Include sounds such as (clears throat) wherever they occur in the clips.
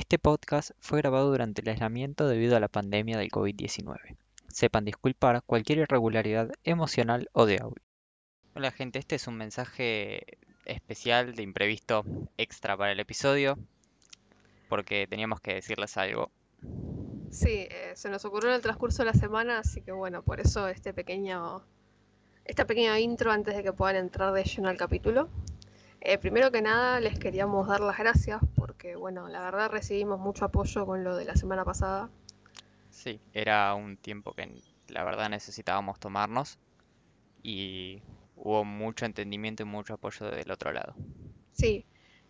Este podcast fue grabado durante el aislamiento debido a la pandemia del COVID-19. Sepan disculpar cualquier irregularidad emocional o de audio. Hola gente, este es un mensaje especial de imprevisto extra para el episodio porque teníamos que decirles algo. Sí, eh, se nos ocurrió en el transcurso de la semana, así que bueno, por eso este pequeño, esta pequeña intro antes de que puedan entrar de lleno al capítulo. Eh, primero que nada, les queríamos dar las gracias porque, bueno, la verdad recibimos mucho apoyo con lo de la semana pasada. Sí, era un tiempo que la verdad necesitábamos tomarnos y hubo mucho entendimiento y mucho apoyo del otro lado. Sí,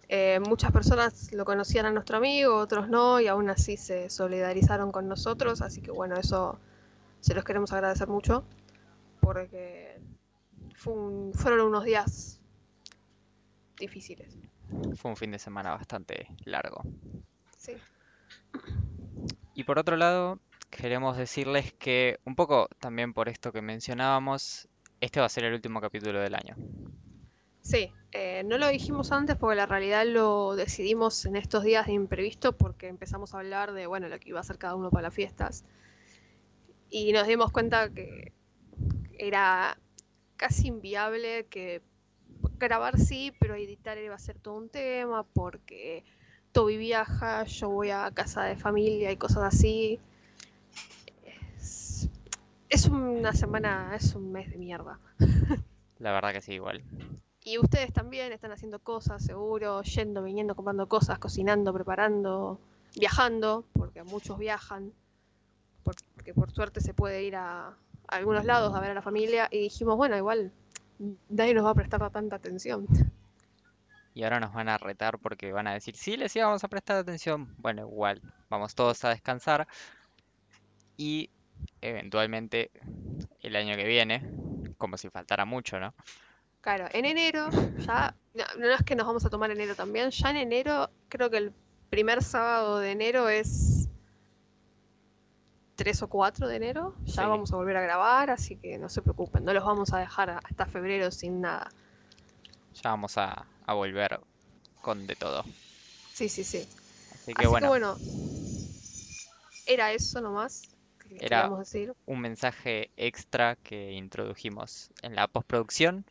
eh, muchas personas lo conocían a nuestro amigo, otros no, y aún así se solidarizaron con nosotros, así que bueno, eso se los queremos agradecer mucho, porque fueron unos días difíciles. Fue un fin de semana bastante largo. Sí. Y por otro lado, queremos decirles que, un poco también por esto que mencionábamos, este va a ser el último capítulo del año. Sí, eh, no lo dijimos antes porque la realidad lo decidimos en estos días de imprevisto porque empezamos a hablar de, bueno, lo que iba a hacer cada uno para las fiestas. Y nos dimos cuenta que era casi inviable que grabar sí, pero editar iba a ser todo un tema porque Toby viaja, yo voy a casa de familia y cosas así. Es, es una semana, es un mes de mierda. (laughs) La verdad que sí, igual. Y ustedes también están haciendo cosas, seguro, yendo, viniendo, comprando cosas, cocinando, preparando, viajando, porque muchos viajan, porque por suerte se puede ir a, algunos lados a ver a la familia, y dijimos, bueno, igual nadie nos va a prestar tanta atención. Y ahora nos van a retar porque van a decir, sí, les íbamos a prestar atención. Bueno, igual, vamos todos a descansar. Y eventualmente el año que viene, como si faltara mucho, ¿no? Claro, en enero, ya, no, es que nos vamos a tomar enero también, ya en enero, creo que el primer sábado de enero es 3 o 4 de enero, ya vamos a volver a grabar, así que no se preocupen, no los vamos a dejar hasta febrero sin nada. Ya vamos a, volver con de todo. Sí, sí, sí. Así que, bueno. bueno. Era eso nomás. Que era decir. un mensaje extra que introdujimos en la postproducción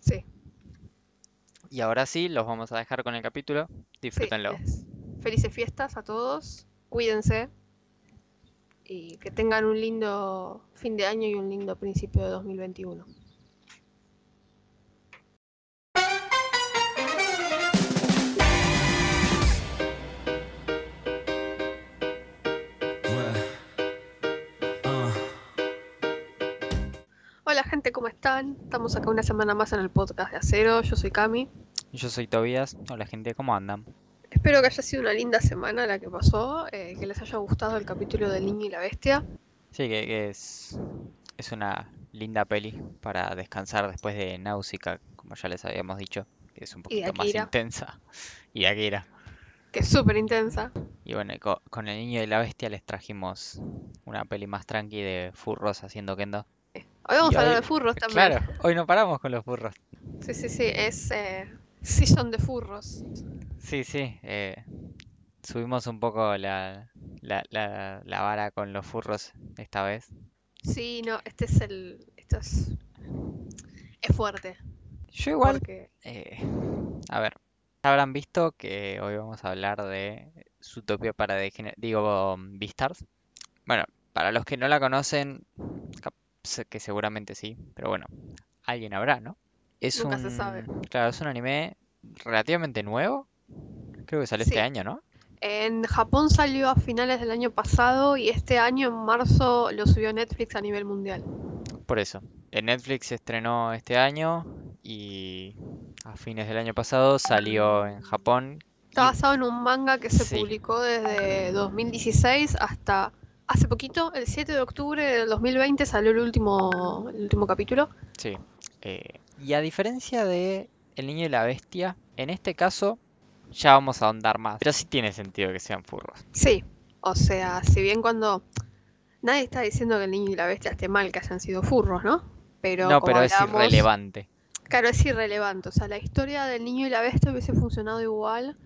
Sí. Y ahora sí, los vamos a dejar con el capítulo. Disfrútenlo. Felices fiestas a todos. Cuídense. Y que tengan un lindo fin de año y un lindo principio de 2021. gente, ¿cómo están? Estamos acá una semana más en el podcast de Acero. Yo soy Cami. Yo soy Tobias. Hola gente, ¿cómo andan? Espero que haya sido una linda semana la que pasó, eh, que les haya gustado el capítulo del niño y la bestia. Sí, que, es, es una linda peli para descansar después de Náusica, como ya les habíamos dicho, que es un poquito más intensa. (laughs) Y Akira. Que es súper intensa. Y bueno, con, con, el niño y la bestia les trajimos una peli más tranqui de furros haciendo kendo. Hoy vamos a hablar de furros también. Claro, hoy no paramos con los furros. Sí, sí, sí, es eh, season de furros. Sí, sí, eh, subimos un poco la, la, la, vara con los furros esta vez. Sí, no, este es el... Esto es... Es fuerte. Yo igual... Eh, a ver, habrán visto que hoy vamos a hablar de Zootopia para digo Beastars. Bueno, para los que no la conocen, que seguramente sí, pero bueno, alguien habrá, ¿no? Es Nunca se sabe. Claro, es un anime relativamente nuevo. Creo que salió este año, ¿no? En Japón salió a finales del año pasado y este año en marzo lo subió Netflix a nivel mundial. Por eso. En Netflix se estrenó este año y a fines del año pasado salió en Japón. Está basado en un manga que se publicó desde 2016 hasta hace poquito, el 7 de octubre del 2020, salió el último, el último capítulo. Sí. Eh, y a diferencia de El niño y la bestia, en este caso ya vamos a ahondar más. Pero sí tiene sentido que sean furros. Sí. O sea, si bien cuando... Nadie está diciendo que el niño y la bestia esté mal que hayan sido furros, ¿no? Pero no, pero es irrelevante. Claro, es irrelevante. O sea, la historia del niño y la bestia hubiese funcionado igual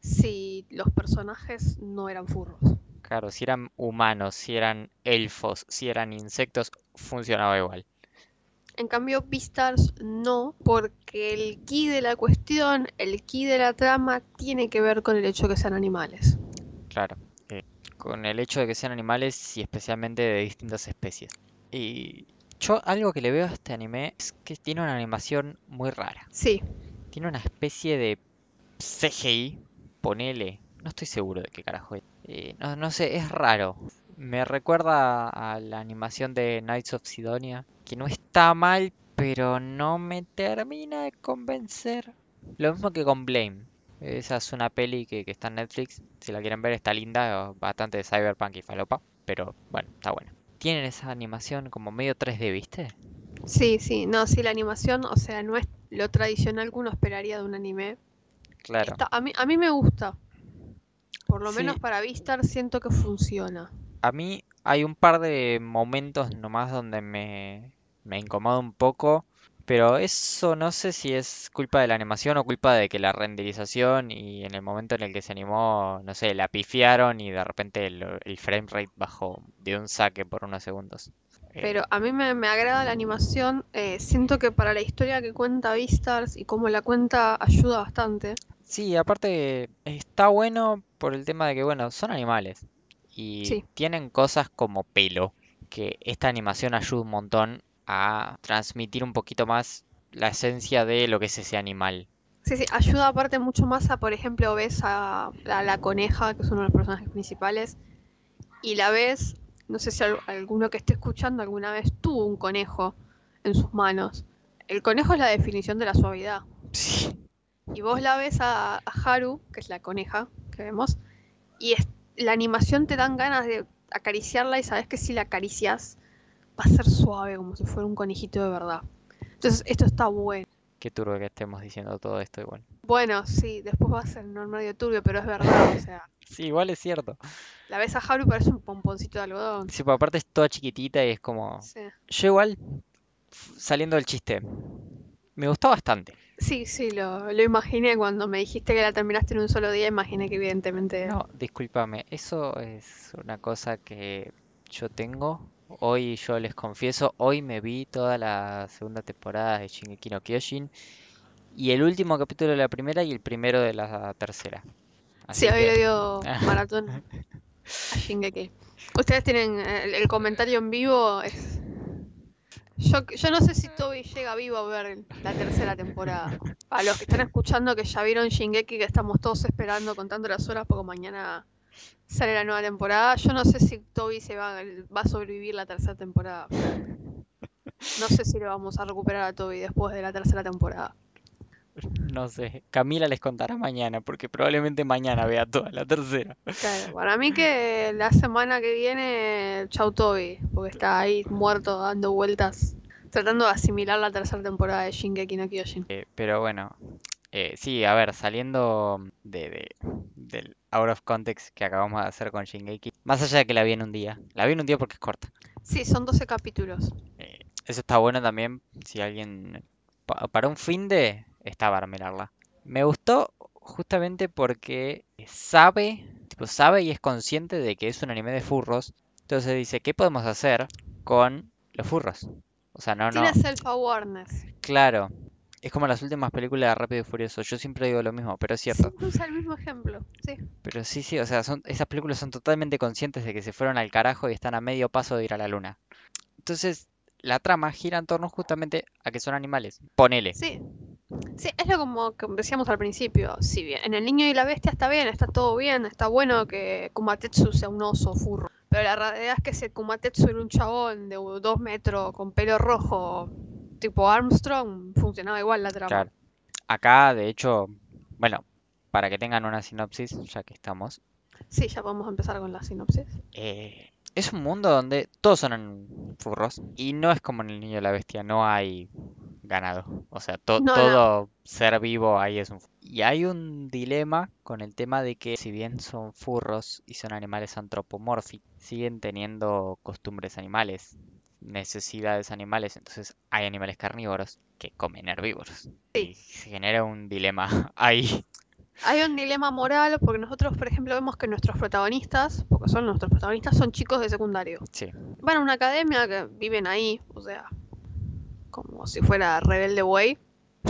si los personajes no eran furros. Claro, si eran humanos, si eran elfos, si eran insectos, funcionaba igual. En cambio, Beastars no, porque el key de la cuestión, el key de la trama, tiene que ver con el hecho de que sean animales. Claro, eh, con el hecho de que sean animales y especialmente de distintas especies. Y yo algo que le veo a este anime es que tiene una animación muy rara. Sí, Tiene una especie de CGI, ponele, no estoy seguro de qué carajo es. Eh, no, no sé, es raro. Me recuerda a la animación de Knights of Sidonia, que no está mal, pero no me termina de convencer. Lo mismo que con Blame. Esa es una peli que, que está en Netflix. Si la quieren ver, está linda, bastante de cyberpunk y falopa, pero bueno, está buena. Tienen esa animación como medio 3D, ¿viste? sí, sí. No, sí, la animación, o sea, no es lo tradicional que uno esperaría de un anime. Claro. Está- a mí, a mí me gusta. Por lo Sí. menos para Beastars siento que funciona. A mí hay un par de momentos nomás donde me, me incomoda un poco, pero eso no sé si es culpa de la animación o culpa de que la renderización y en el momento en el que se animó, no sé, la pifiaron y de repente el, el frame rate bajó de un saque por unos segundos. Eh, Pero a mí me, me agrada la animación. eh, siento que para la historia que cuenta Beastars y cómo la cuenta ayuda bastante. Sí, aparte está bueno por el tema de que, bueno, son animales y Sí. tienen cosas como pelo, que esta animación ayuda un montón a transmitir un poquito más la esencia de lo que es ese animal. Sí, sí, ayuda aparte mucho más a, por ejemplo, ves a la, la coneja, que es uno de los personajes principales, y la ves, no sé si al- alguno que esté escuchando alguna vez tuvo un conejo en sus manos. El conejo es la definición de la suavidad. Sí, Y vos la ves a, a Haru, que es la coneja que vemos, y es- la animación te dan ganas de acariciarla y sabes que si la acaricias va a ser suave, como si fuera un conejito de verdad. Entonces, esto está bueno. qué turbio que estemos diciendo todo esto igual. Bueno, sí, después va a ser no medio turbio, pero es verdad, o sea, (laughs) Sí, igual es cierto. la ves a Haru parece un pomponcito de algodón. Sí, pero aparte es toda chiquitita y es como... Sí, Yo igual, saliendo del chiste, me gustó bastante. Sí, sí, lo, lo imaginé cuando me dijiste que la terminaste en un solo día, imaginé que evidentemente... No, discúlpame, eso es una cosa que yo tengo. Hoy yo les confieso, hoy me vi toda la segunda temporada de Shingeki no Kyojin y el último capítulo de la primera y el primero de la tercera. Sí, hoy le dio (laughs) maratón a Shingeki. Ustedes tienen el, el comentario en vivo. Es... Yo, yo no sé si Toby llega vivo a ver la tercera temporada. Para los que están (laughs) escuchando que ya vieron Shingeki, que estamos todos esperando contando las horas porque mañana sale la nueva temporada. Yo no sé si Toby se va, va a sobrevivir la tercera temporada. No sé si le vamos a recuperar a Toby después de la tercera temporada. (laughs) no sé, Camila les contará mañana porque probablemente mañana vea toda la tercera. Claro, para mí que la semana que viene, chau Toby, porque está ahí muerto dando vueltas, tratando de asimilar la tercera temporada de Shingeki no Kyojin. Eh, pero bueno, eh, sí, a ver, saliendo de, de- del out of context que acabamos de hacer con Shingeki, más allá de que la vi en un día, la vi en un día porque es corta. Sí, son 12 capítulos. Eh, eso está bueno también, si alguien, pa- para un fin de, está para mirarla. Me gustó justamente porque sabe, tipo, sabe y es consciente de que es un anime de furros, entonces dice, ¿qué podemos hacer con los furros? O sea, no, no, Tiene self-awareness. claro. Es como las últimas películas de Rápido y Furioso. Yo siempre digo lo mismo, pero es cierto. Siempre usa el mismo ejemplo. Sí, Pero sí, sí, o sea, son, esas películas son totalmente conscientes de que se fueron al carajo y están a medio paso de ir a la luna. Entonces, la trama gira en torno justamente a que son animales. Ponele. sí. Sí, es lo como que decíamos al principio. Si bien en El Niño y la Bestia está bien, está todo bien, está bueno que Kumatetsu sea un oso furro. Pero la realidad es que ese Kumatetsu era un chabón de dos metros con pelo rojo, tipo Armstrong, funcionaba igual la trama. Claro. Acá, de hecho, bueno, para que tengan una sinopsis, ya que estamos, Sí, ya podemos empezar con la sinopsis. eh, es un mundo donde todos son furros y no es como en El Niño y la Bestia, no hay ganado. O sea, to- No, no. todo ser vivo ahí es un... Y hay un dilema con el tema de que si bien son furros y son animales antropomórficos, siguen teniendo costumbres animales, necesidades animales, entonces hay animales carnívoros que comen herbívoros. Y se genera un dilema (laughs) ahí. Hay un dilema moral porque nosotros, por ejemplo, vemos que nuestros protagonistas, porque son nuestros protagonistas, son chicos de secundario. Sí, Van a una academia que viven ahí, o sea, como si fuera Rebelde Way,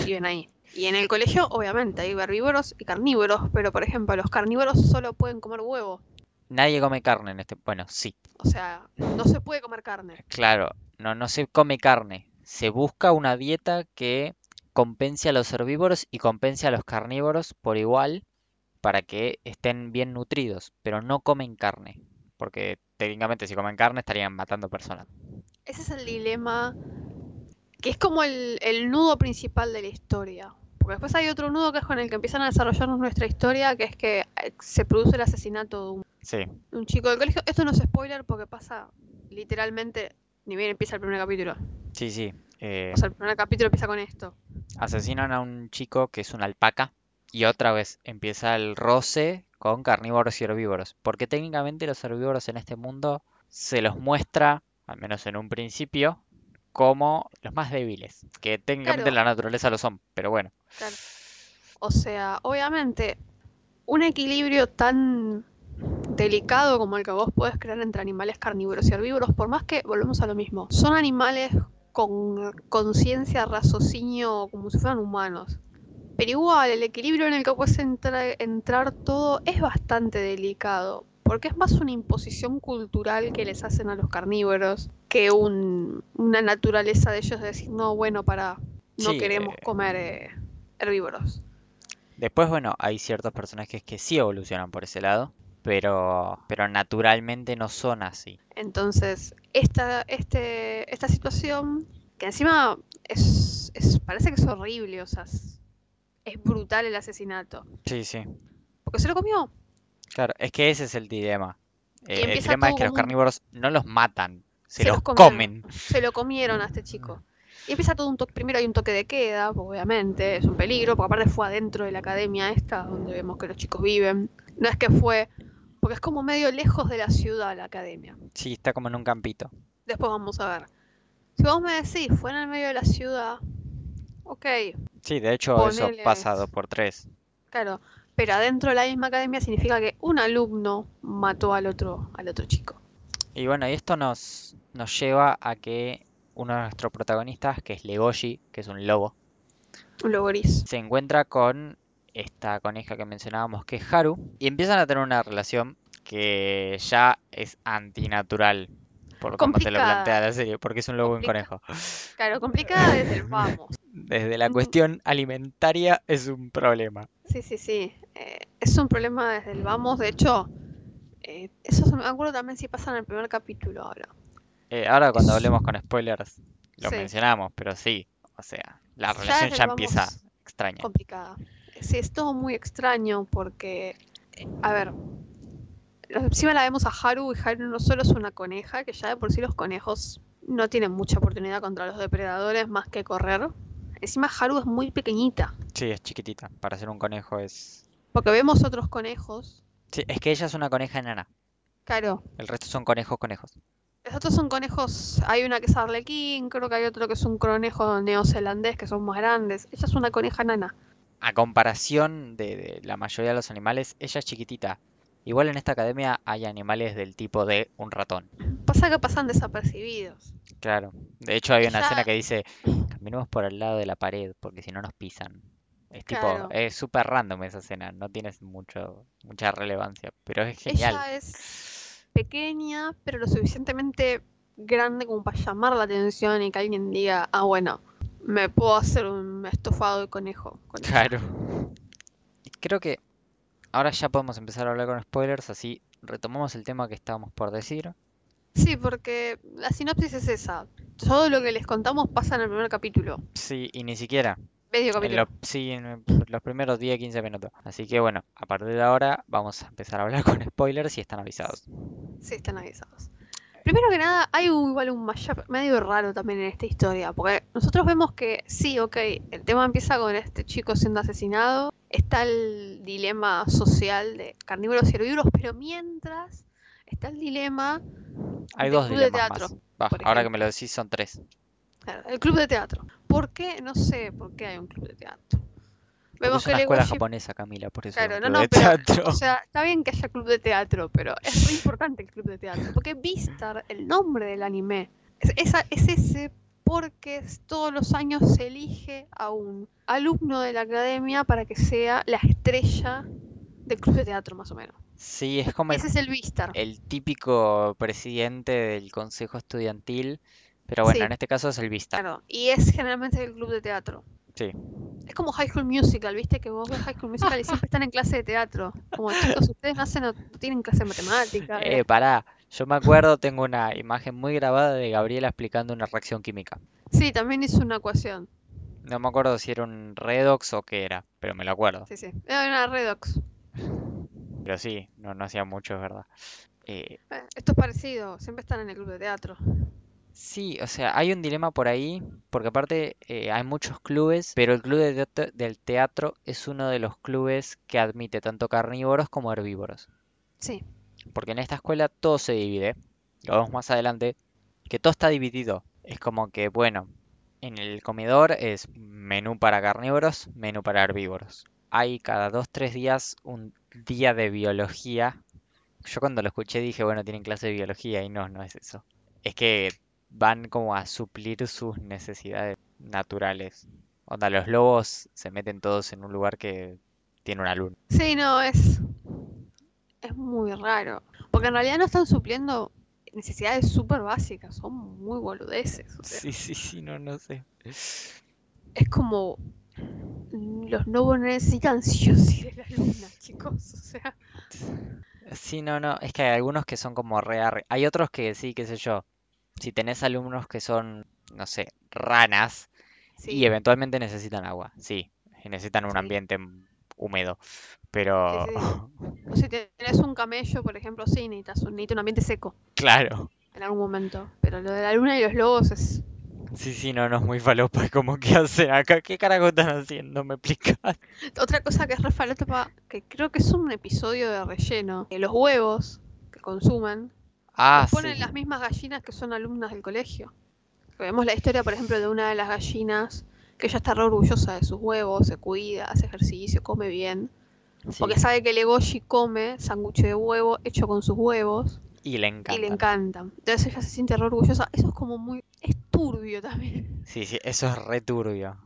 viven ahí. Y en el colegio, obviamente, hay herbívoros y carnívoros, pero por ejemplo, los carnívoros solo pueden comer huevo. nadie come carne en este... Bueno, sí, O sea, no se puede comer carne. claro, no, no se come carne. Se busca una dieta que compense a los herbívoros y compense a los carnívoros por igual para que estén bien nutridos, pero no comen carne, porque técnicamente si comen carne estarían matando personas. Ese es el dilema que es como el, el nudo principal de la historia. Porque después hay otro nudo que es con el que empiezan a desarrollarnos nuestra historia, que es que eh, se produce el asesinato de un, Sí, de un chico del colegio. Esto no es spoiler porque pasa literalmente, ni bien empieza el primer capítulo. sí, sí. eh, O sea, el primer capítulo empieza con esto. asesinan a un chico que es una alpaca y otra vez empieza el roce con carnívoros y herbívoros, porque técnicamente los herbívoros en este mundo se los muestra, al menos en un principio, como los más débiles, que técnicamente en Claro. la naturaleza lo son, pero bueno, Claro. O sea, obviamente, un equilibrio tan delicado como el que vos podés crear entre animales carnívoros y herbívoros, por más que volvemos a lo mismo, son animales con conciencia, raciocinio, como si fueran humanos. Pero igual, el equilibrio en el que puedes entra- entrar todo es bastante delicado, porque es más una imposición cultural que les hacen a los carnívoros que un- una naturaleza de ellos de decir, no, bueno, para, no Sí, queremos eh, comer eh, herbívoros. Después, bueno, hay ciertos personajes que sí evolucionan por ese lado, pero, pero naturalmente no son así. Entonces, esta, este, esta situación, que encima es, es- parece que es horrible, o sea, es, es brutal el asesinato. Sí, sí. Porque se lo comió. Claro, es que ese es el dilema. Eh, el dilema es que los un- carnívoros no los matan, se Se los comen. Se lo comieron a este chico. Y empieza todo un toque. Primero hay un toque de queda, pues, obviamente, es un peligro, porque aparte fue adentro de la academia esta, donde vemos que los chicos viven. No es que fue, porque es como medio lejos de la ciudad la academia. Sí, está como en un campito. Después vamos a ver. Si vos me decís, fue en el medio de la ciudad, ok, Sí, de hecho eso pasa dos por tres. claro. Pero adentro de la misma academia significa que un alumno mató al otro, al otro chico. Y bueno, y esto nos, nos lleva a que uno de nuestros protagonistas, que es Legoshi, que es un lobo, Un lobo gris. se encuentra con esta coneja que mencionábamos, que es Haru, y empiezan a tener una relación que ya es antinatural, por como te lo plantea la serie, porque es un lobo y un conejo. Claro, complicada desde el (laughs) vamos. Desde la cuestión alimentaria es un problema. Sí, sí, sí. Eh, es un problema desde el vamos. De hecho, eh, eso se me acuerdo también si pasa en el primer capítulo ahora. Eh, ahora cuando hablemos con spoilers lo Sí. mencionamos, pero sí, o sea, la Ya relación ya empieza extraña. complicada. Sí, es todo muy extraño porque, eh, a ver, encima la vemos a Haru y Haru no solo es una coneja, que ya de por sí los conejos no tienen mucha oportunidad contra los depredadores más que correr. Encima Haru es muy pequeñita, Sí, es chiquitita, para ser un conejo es... porque vemos otros conejos. Sí, es que ella es una coneja enana, Claro, el resto son conejos conejos. los otros son conejos, hay una que es arlequín, creo que hay otro que es un conejo neozelandés que son más grandes. Ella es una coneja nana. A comparación de, de la mayoría de los animales, ella es chiquitita. Igual en esta academia hay animales del tipo de un ratón. Pasa que pasan desapercibidos. Claro. De hecho hay una escena que dice, caminemos por al lado de la pared porque si no nos pisan. Es tipo, es súper random esa escena, no tiene mucho, mucha relevancia, pero es genial. Ella es pequeña, pero lo suficientemente grande como para llamar la atención y que alguien diga, ah, bueno, me puedo hacer un estofado de conejo. con ella". Claro. Creo que ahora ya podemos empezar a hablar con spoilers, así retomamos el tema que estábamos por decir. Sí, porque la sinopsis es esa. Todo lo que les contamos pasa en el primer capítulo. Sí, y ni siquiera. Medio En capítulo. lo- sí, en los primeros 10-15 minutos. Así que bueno, a partir de ahora vamos a empezar a hablar (laughs) con spoilers y están avisados. Sí, están avisados. Primero que nada, hay un- igual un mashup medio raro también en esta historia, porque nosotros vemos que sí, ok, el tema empieza con este chico siendo asesinado, está el dilema social de carnívoros y herbívoros, pero mientras está el dilema, Hay del dos club de dilemas teatro, más. Va, por ahora que me lo decís son tres. claro, el club de teatro. ¿Por qué? No sé por qué hay un club de teatro. Vemos es que una escuela Legoshi japonesa, Camila, por eso Claro, no, no, de pero, teatro. o sea, está bien que haya club de teatro, pero es muy importante el club de teatro, porque Vistar, el nombre del anime, es, esa- es ese porque todos los años se elige a un alumno de la academia para que sea la estrella del club de teatro, más o menos. Sí, es como el, Ese es el Vistar. el típico presidente del consejo estudiantil, pero bueno, Sí. en este caso es el Vista. Claro, y es generalmente el club de teatro. Sí. Es como High School Musical, ¿viste? Que vos ves High School Musical y siempre (laughs) están en clase de teatro. Como chicos, ustedes no, hacen, no tienen clase de matemática. Eh, pará, yo me acuerdo, tengo una imagen muy grabada de Gabriela explicando una reacción química. Sí, también hizo una ecuación. No me acuerdo si era un redox o qué era, pero me lo acuerdo. Sí, sí. Era una redox. Pero sí, no, no hacía mucho, es verdad. Eh, Eh, Esto es parecido, siempre están en el club de teatro. sí, o sea, hay un dilema por ahí, porque aparte eh, hay muchos clubes, pero el club de teatro- del teatro es uno de los clubes que admite tanto carnívoros como herbívoros. Sí, Porque en esta escuela todo se divide, lo vemos más adelante, que todo está dividido. Es como que, bueno, en el comedor es menú para carnívoros, menú para herbívoros. Hay cada dos, tres días un día de biología. Yo cuando lo escuché dije, bueno, tienen clase de biología y no, no es eso. Es que van como a suplir sus necesidades naturales. Onda, los lobos se meten todos en un lugar que tiene una luna. sí, no, es. Es muy raro. Porque en realidad no están supliendo necesidades súper básicas, son muy boludeces. O sea, Sí, sí, sí, no, no sé. es como. Los lobos necesitan (laughs) sí o sí de la luna, chicos. O sea, Sí, no, no, es que hay algunos que son como re arre- Hay otros que sí, qué sé yo. Si tenés alumnos que son, no sé, ranas y sí, eventualmente necesitan agua, sí, y necesitan un sí. ambiente húmedo, Sí, pero sí. O si tenés un camello, por ejemplo, sí, necesitas un, necesita un ambiente seco claro, en algún momento. Pero lo de la luna y los lobos es. sí, sí, no, no es muy falopa, (laughs) como que hacen acá, ¿qué carajo están haciendo? ¿Me explicas? Otra cosa que es re falopa, que creo que es un episodio de relleno, los huevos que consumen, Ah, los ponen sí, las mismas gallinas que son alumnas del colegio. Vemos la historia, por ejemplo, de una de las gallinas que ella está re orgullosa de sus huevos, se cuida, hace ejercicio, come bien, porque sabe que Legoshi come sándwich de huevo hecho con sus huevos y le y le encantan. encantan. Entonces ella se siente re orgullosa. Eso es como muy... es turbio también. Sí, sí, eso es re turbio.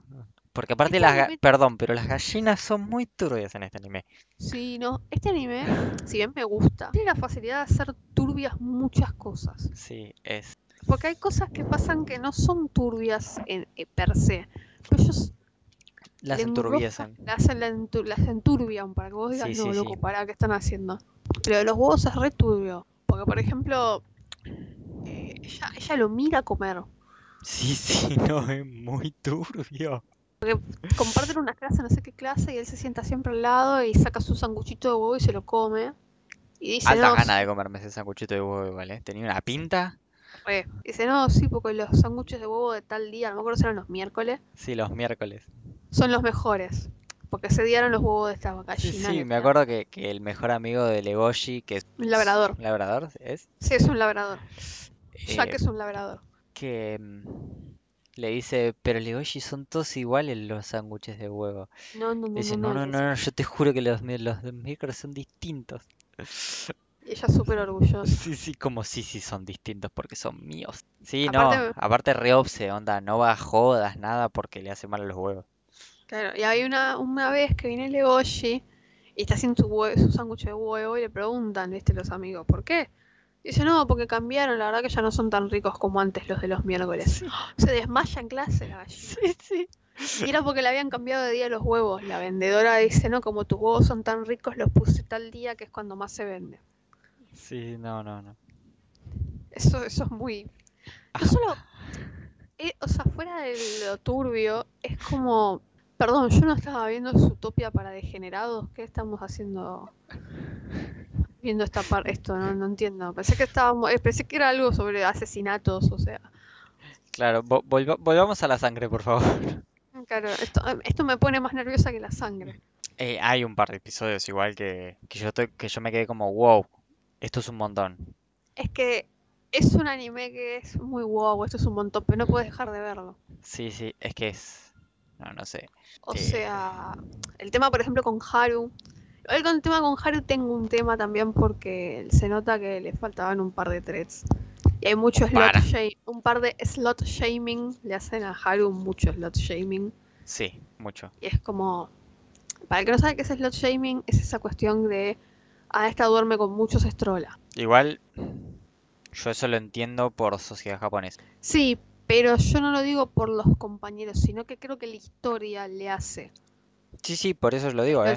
Porque Este aparte las, anime perdón, pero las gallinas son muy turbias en este anime. Sí, no. Este anime, si bien me gusta, tiene la facilidad de hacer turbias muchas cosas. Sí, es, Porque hay cosas que pasan que no son turbias en, eh, per se. Ellos las enturbiezan. las enturbian para que vos digas, Sí, no, sí, loco, sí. pará, ¿qué están haciendo? Pero de los huevos es re turbio. Porque, por ejemplo, eh, ella, ella lo mira comer. Sí, (laughs) sí, no, es muy turbio. Comparten una clase, no sé qué clase, y él se sienta siempre al lado y saca su sanguchito de huevo y se lo come. Y dice, Alta no, gana de comerme ese sanguchito de huevo igual, ¿eh? Tenía una pinta. Re. Dice, no, sí, porque los sándwiches de huevo de tal día, no me acuerdo si eran los miércoles, Sí, los miércoles. son los mejores. Porque ese día eran los huevos de esta Sí, gallina. sí, que me acuerdo que, que el mejor amigo de Legoshi, que es Un labrador. un labrador, es, Sí, es un labrador. Jack eh, es un labrador. que mm, le dice, pero Legoshi son todos iguales los sándwiches de huevo. No, no, no, Dice, no, no, no. no, le no, dice. no, yo te juro que los, mi- los de miércoles son distintos. (laughs) Ella es súper orgullosa. Sí, sí, como sí, sí son distintos porque son míos. Sí, no, Aparte, aparte re obse, onda, no va a jodas, nada porque le hace mal a los huevos. claro, y hay una, una vez que viene Legoshi y está haciendo su, su sándwich de huevo y le preguntan, viste, los amigos, ¿por qué? Dice, no, porque cambiaron, la verdad que ya no son tan ricos como antes los de los miércoles. (gasps) Se desmaya en clase la gallina. Sí, sí. Y era porque le habían cambiado de día los huevos. La vendedora dice, no, como tus huevos son tan ricos, los puse tal día que es cuando más se vende. Sí, no, no, no. Eso, eso es muy... No solo... eh, o sea, fuera de lo turbio, es como... Perdón, yo no estaba viendo Zootopia para degenerados. ¿Qué estamos haciendo? Viendo esta parte, esto, no, no entiendo. Pensé que estábamos, eh, pensé que era algo sobre asesinatos, o sea. Claro, vo- volva- volvamos a la sangre, por favor. Claro, esto, esto me pone más nerviosa que la sangre. Eh, hay un par de episodios igual que, que yo estoy, que yo me quedé como, wow, esto es un montón. Es que es un anime que es muy wow, esto es un montón, pero no puedes dejar de verlo. Sí, sí, es que es, No, no sé. O Eh. sea, el tema, por ejemplo, con Haru. Igual con el tema con Haru tengo un tema también porque se nota que le faltaban un par de threads. Y hay mucho slot shaming, un par de slot shaming, le hacen a Haru mucho slot shaming. Sí, mucho. Y es como, para el que no sabe qué es slot shaming, es esa cuestión de, ah, esta duerme con muchos estrola. Igual, yo eso lo entiendo por sociedad japonesa. Sí, pero yo no lo digo por los compañeros, sino que creo que la historia le hace Sí, sí, por eso lo digo, ¿eh?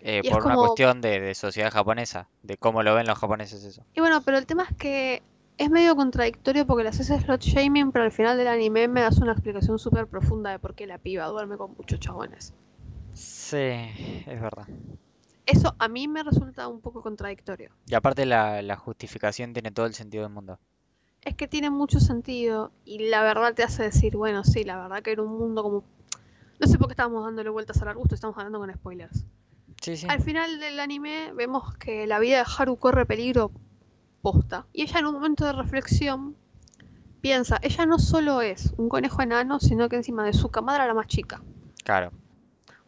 Eh, por una cuestión de, de sociedad japonesa, de cómo lo ven los japoneses eso. Y bueno, pero el tema es que es medio contradictorio porque le haces slot shaming, pero al final del anime me das una explicación súper profunda de por qué la piba duerme con muchos chabones. Sí, es verdad. Eso a mí me resulta un poco contradictorio. Y aparte la, la justificación tiene todo el sentido del mundo. Es que tiene mucho sentido y la verdad te hace decir, bueno, sí, la verdad que era un mundo como... No sé por qué estábamos dándole vueltas al arbusto, estamos hablando con spoilers. Sí, sí. Al final del anime vemos que la vida de Haru corre peligro posta. Y ella en un momento de reflexión piensa, ella no solo es un conejo enano, sino que encima de su cama era la más chica. Claro.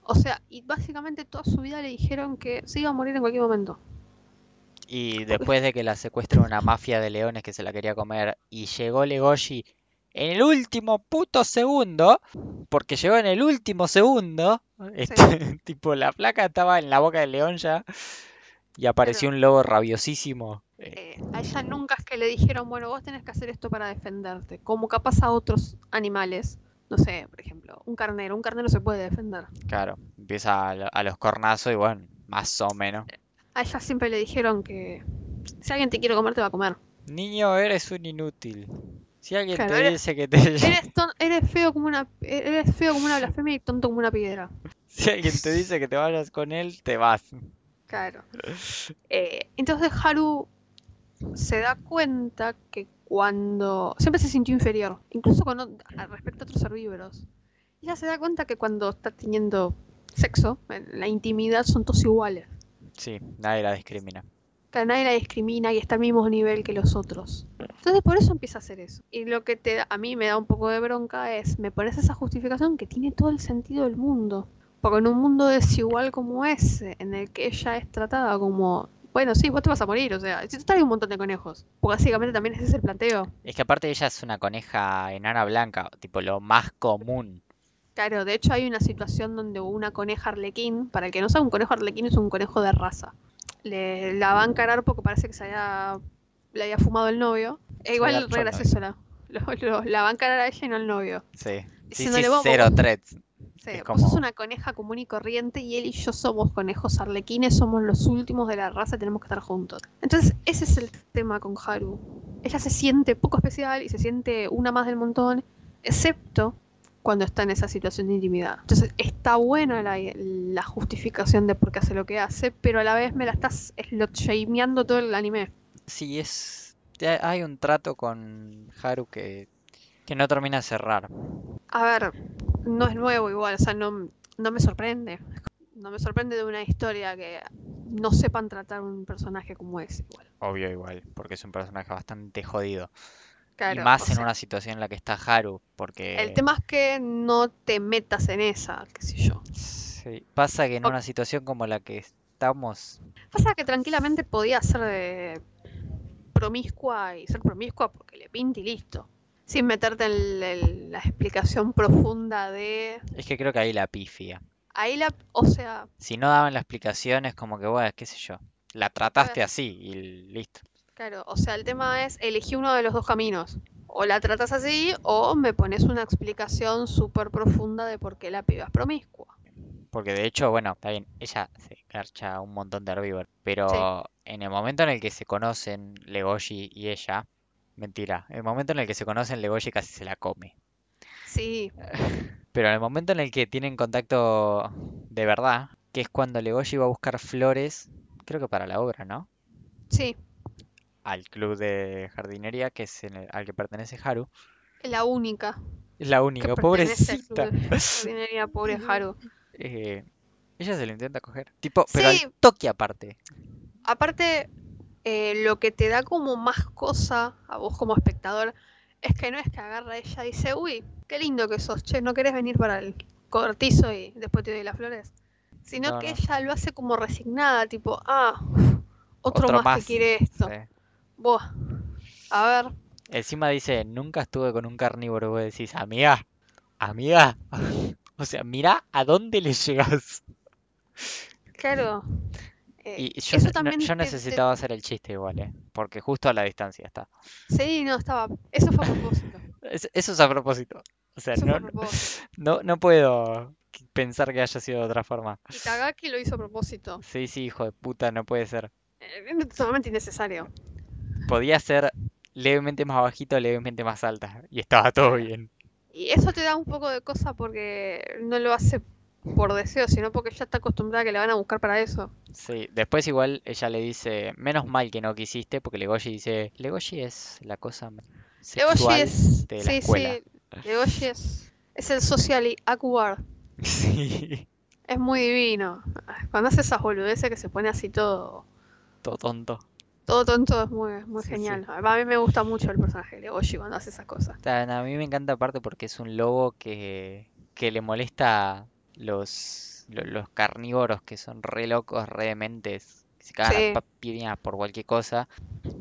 O sea, y básicamente toda su vida le dijeron que se iba a morir en cualquier momento. Y después de que la secuestra una mafia de leones que se la quería comer y llegó Legoshi en el último puto segundo, porque llegó en el último segundo, este, (laughs) tipo la placa estaba en la boca del león ya y apareció un lobo rabiosísimo. eh, Eh, a ella nunca es que le dijeron, bueno, vos tenés que hacer esto para defenderte. Como capaz a otros animales. No sé, por ejemplo, un carnero. Un carnero se puede defender. claro, empieza a, a los cornazos y bueno, más o menos. A ella siempre le dijeron que si alguien te quiere comer, te va a comer. Niño, eres un inútil. Si alguien Claro, te eres- dice que te... (laughs) Eres, ton- eres feo como una eres feo como una blasfemia y tonto como una piedra. Si alguien te dice que te vayas con él, te vas. Claro. Eh, entonces Haru se da cuenta que cuando siempre se sintió inferior, incluso con respecto a otros herbívoros. Ella se da cuenta que cuando está teniendo sexo, en la intimidad son todos iguales. Sí, nadie la discrimina. Nadie la discrimina y está al mismo nivel que los otros. Entonces por eso empieza a hacer eso. Y lo que te, a mí me da un poco de bronca es, me pones esa justificación que tiene todo el sentido del mundo. Porque en un mundo desigual como ese, en el que ella es tratada como, bueno, sí, vos te vas a morir, o sea, si hay un montón de conejos. Porque básicamente también ese es el planteo. Es que aparte ella es una coneja enana blanca, tipo lo más común. Claro, de hecho hay una situación donde una coneja arlequín, para el que no sabe, un conejo arlequín es un conejo de raza. Le, la va a encarar porque parece que se haya, le había fumado el novio. E igual re gracioso la, (laughs) la va a encarar a ella y no al novio. Sí. Diciéndole, "Vos- cero threats. Sí, Es vos sos una coneja común y corriente y él y yo somos conejos arlequines, somos los últimos de la raza, tenemos que estar juntos. Entonces, ese es el tema con Haru. Ella se siente poco especial y se siente una más del montón, excepto cuando está en esa situación de intimidad. Entonces, está buena la, la justificación de por qué hace lo que hace, pero a la vez me la estás slot-shameando todo el anime. Sí, es. Hay un trato con Haru que, que no termina de cerrar. A ver, no es nuevo igual, o sea, no, no me sorprende. No me sorprende de una historia que no sepan tratar un personaje como ese igual. Obvio, igual, porque es un personaje bastante jodido. Y Claro, más o en sea, una situación en la que está Haru, porque. El tema es que no te metas en esa, qué sé yo. Sí, pasa que en O- una situación como la que estamos. Pasa que tranquilamente podía ser de promiscua y ser promiscua porque le pinta y listo. Sin meterte en la explicación profunda de... Es que creo que ahí la pifia. Ahí la... O sea, Si no daban la explicación, es como que, bueno, qué sé yo. La trataste así y listo. claro, o sea, el tema es elegí uno de los dos caminos. O la tratas así o me pones una explicación súper profunda de por qué la piba es promiscua. Porque de hecho, bueno, está bien, ella se garcha un montón de herbívoros. Pero en el momento en el que se conocen Legoshi y ella, mentira, el momento en el que se conocen Legoshi casi se la come. Sí, (laughs) Pero en el momento en el que tienen contacto de verdad, que es cuando Legoshi va a buscar flores, creo que para la obra, ¿no? sí, Al club de jardinería, que es en el- al que pertenece Haru. es la única Es la que única, al pobrecita. club de jardinería, pobre (laughs) Haru. Eh, ella se lo intenta coger. Tipo, pero Sí. al toque aparte. Aparte, eh, lo que te da como más cosa a vos como espectador es que no es que agarra ella y dice, uy, qué lindo que sos, che, ¿no querés venir para el cortizo y después te doy las flores? Sino No, que no. ella lo hace como resignada, tipo, ah, otro, Otro más, más. que quiere esto. Sí. A ver, Encima dice, nunca estuve con un carnívoro. Vos decís, amiga, amiga. (laughs) O sea, mira a dónde le llegas. claro. Eh, Y yo, eso ne- no- también yo te- te- necesitaba hacer el chiste igual, ¿eh? Porque justo a la distancia está. Sí, no, estaba. Eso fue a propósito. (laughs) Es- eso es a propósito. O sea, no, propósito. (laughs) no, no puedo pensar que haya sido de otra forma. Y Kagaki lo hizo a propósito. Sí, sí, hijo de puta, no puede ser. Eh, totalmente innecesario. Podía ser levemente más bajito, levemente más alta. Y estaba todo bien. Y eso te da un poco de cosa porque no lo hace por deseo, sino porque ya está acostumbrada a que le van a buscar para eso. Sí, después igual ella le dice, menos mal que no quisiste, porque Legoshi dice, Legoshi es la cosa Legoshi sexual es. de la Sí, escuela. sí. Legoshi es. Es el socially awkward. (laughs) Sí, Es muy divino. Cuando hace esas boludeces que se pone así todo. todo tonto. Todo tonto es muy, muy Sí, sí. genial. A mí me gusta mucho el personaje de Legoshi cuando hace esas cosas. A mí me encanta aparte porque es un lobo que, que le molesta los, lo- los carnívoros que son re locos, re dementes, que se cagan Sí. por cualquier cosa.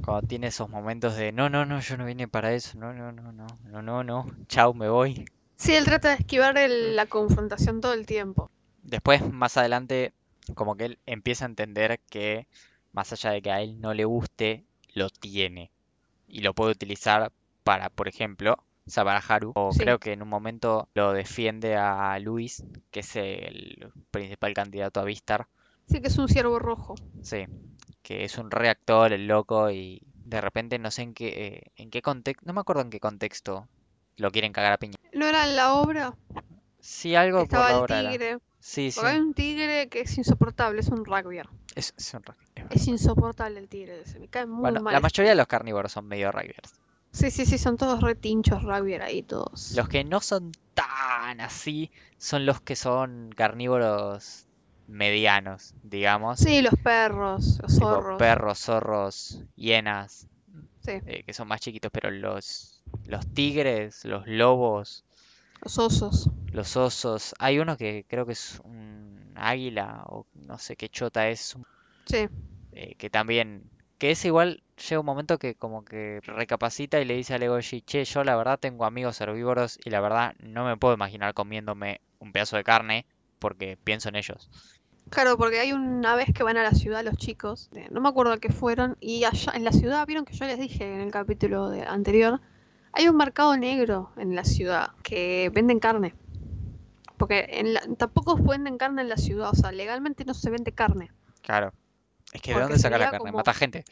Cuando tiene esos momentos de no, no, no, yo no vine para eso, no, no, no, no, no, no, no, chau, me voy. Sí, él trata de esquivar el- la confrontación todo el tiempo. Después, más adelante, como que él empieza a entender que más allá de que a él no le guste, lo tiene y lo puede utilizar para, por ejemplo, Sabaraharu. O Sí. creo que en un momento lo defiende a Luis, que es el principal candidato a Vistar. Sí, que es un ciervo rojo. Sí, que es un reactor, el loco, y de repente no sé en qué, eh, en qué contexto, no me acuerdo en qué contexto lo quieren cagar a piña. ¿No era en la obra? Sí, algo por la el hora era. tigre. Sí, sí. Hay un tigre que es insoportable, es un rugbyer. Es, es un es insoportable el tigre, se me cae muy Bueno, mal. la mayoría de los carnívoros son medio rugbyers. Sí, sí, sí, son todos retinchos rugbyer ahí todos. Los que no son tan así son los que son carnívoros medianos, digamos. Sí, los perros, los Tipo zorros. perros, zorros, hienas, Sí, eh, que son más chiquitos, pero los, los tigres, los lobos, los osos. los osos. Hay uno que creo que es un águila o no sé qué chota es, Sí, eh, que también, que es igual, llega un momento que como que recapacita y le dice a Legoshi, che, yo la verdad tengo amigos herbívoros y la verdad no me puedo imaginar comiéndome un pedazo de carne porque pienso en ellos. claro, porque hay una vez que van a la ciudad los chicos, no me acuerdo a qué fueron, y allá en la ciudad, vieron que yo les dije en el capítulo de- anterior, hay un mercado negro en la ciudad que venden carne. Porque en la- tampoco venden carne en la ciudad, o sea, legalmente no se vende carne. Claro. Es que ¿de dónde saca la carne? como- Mata gente.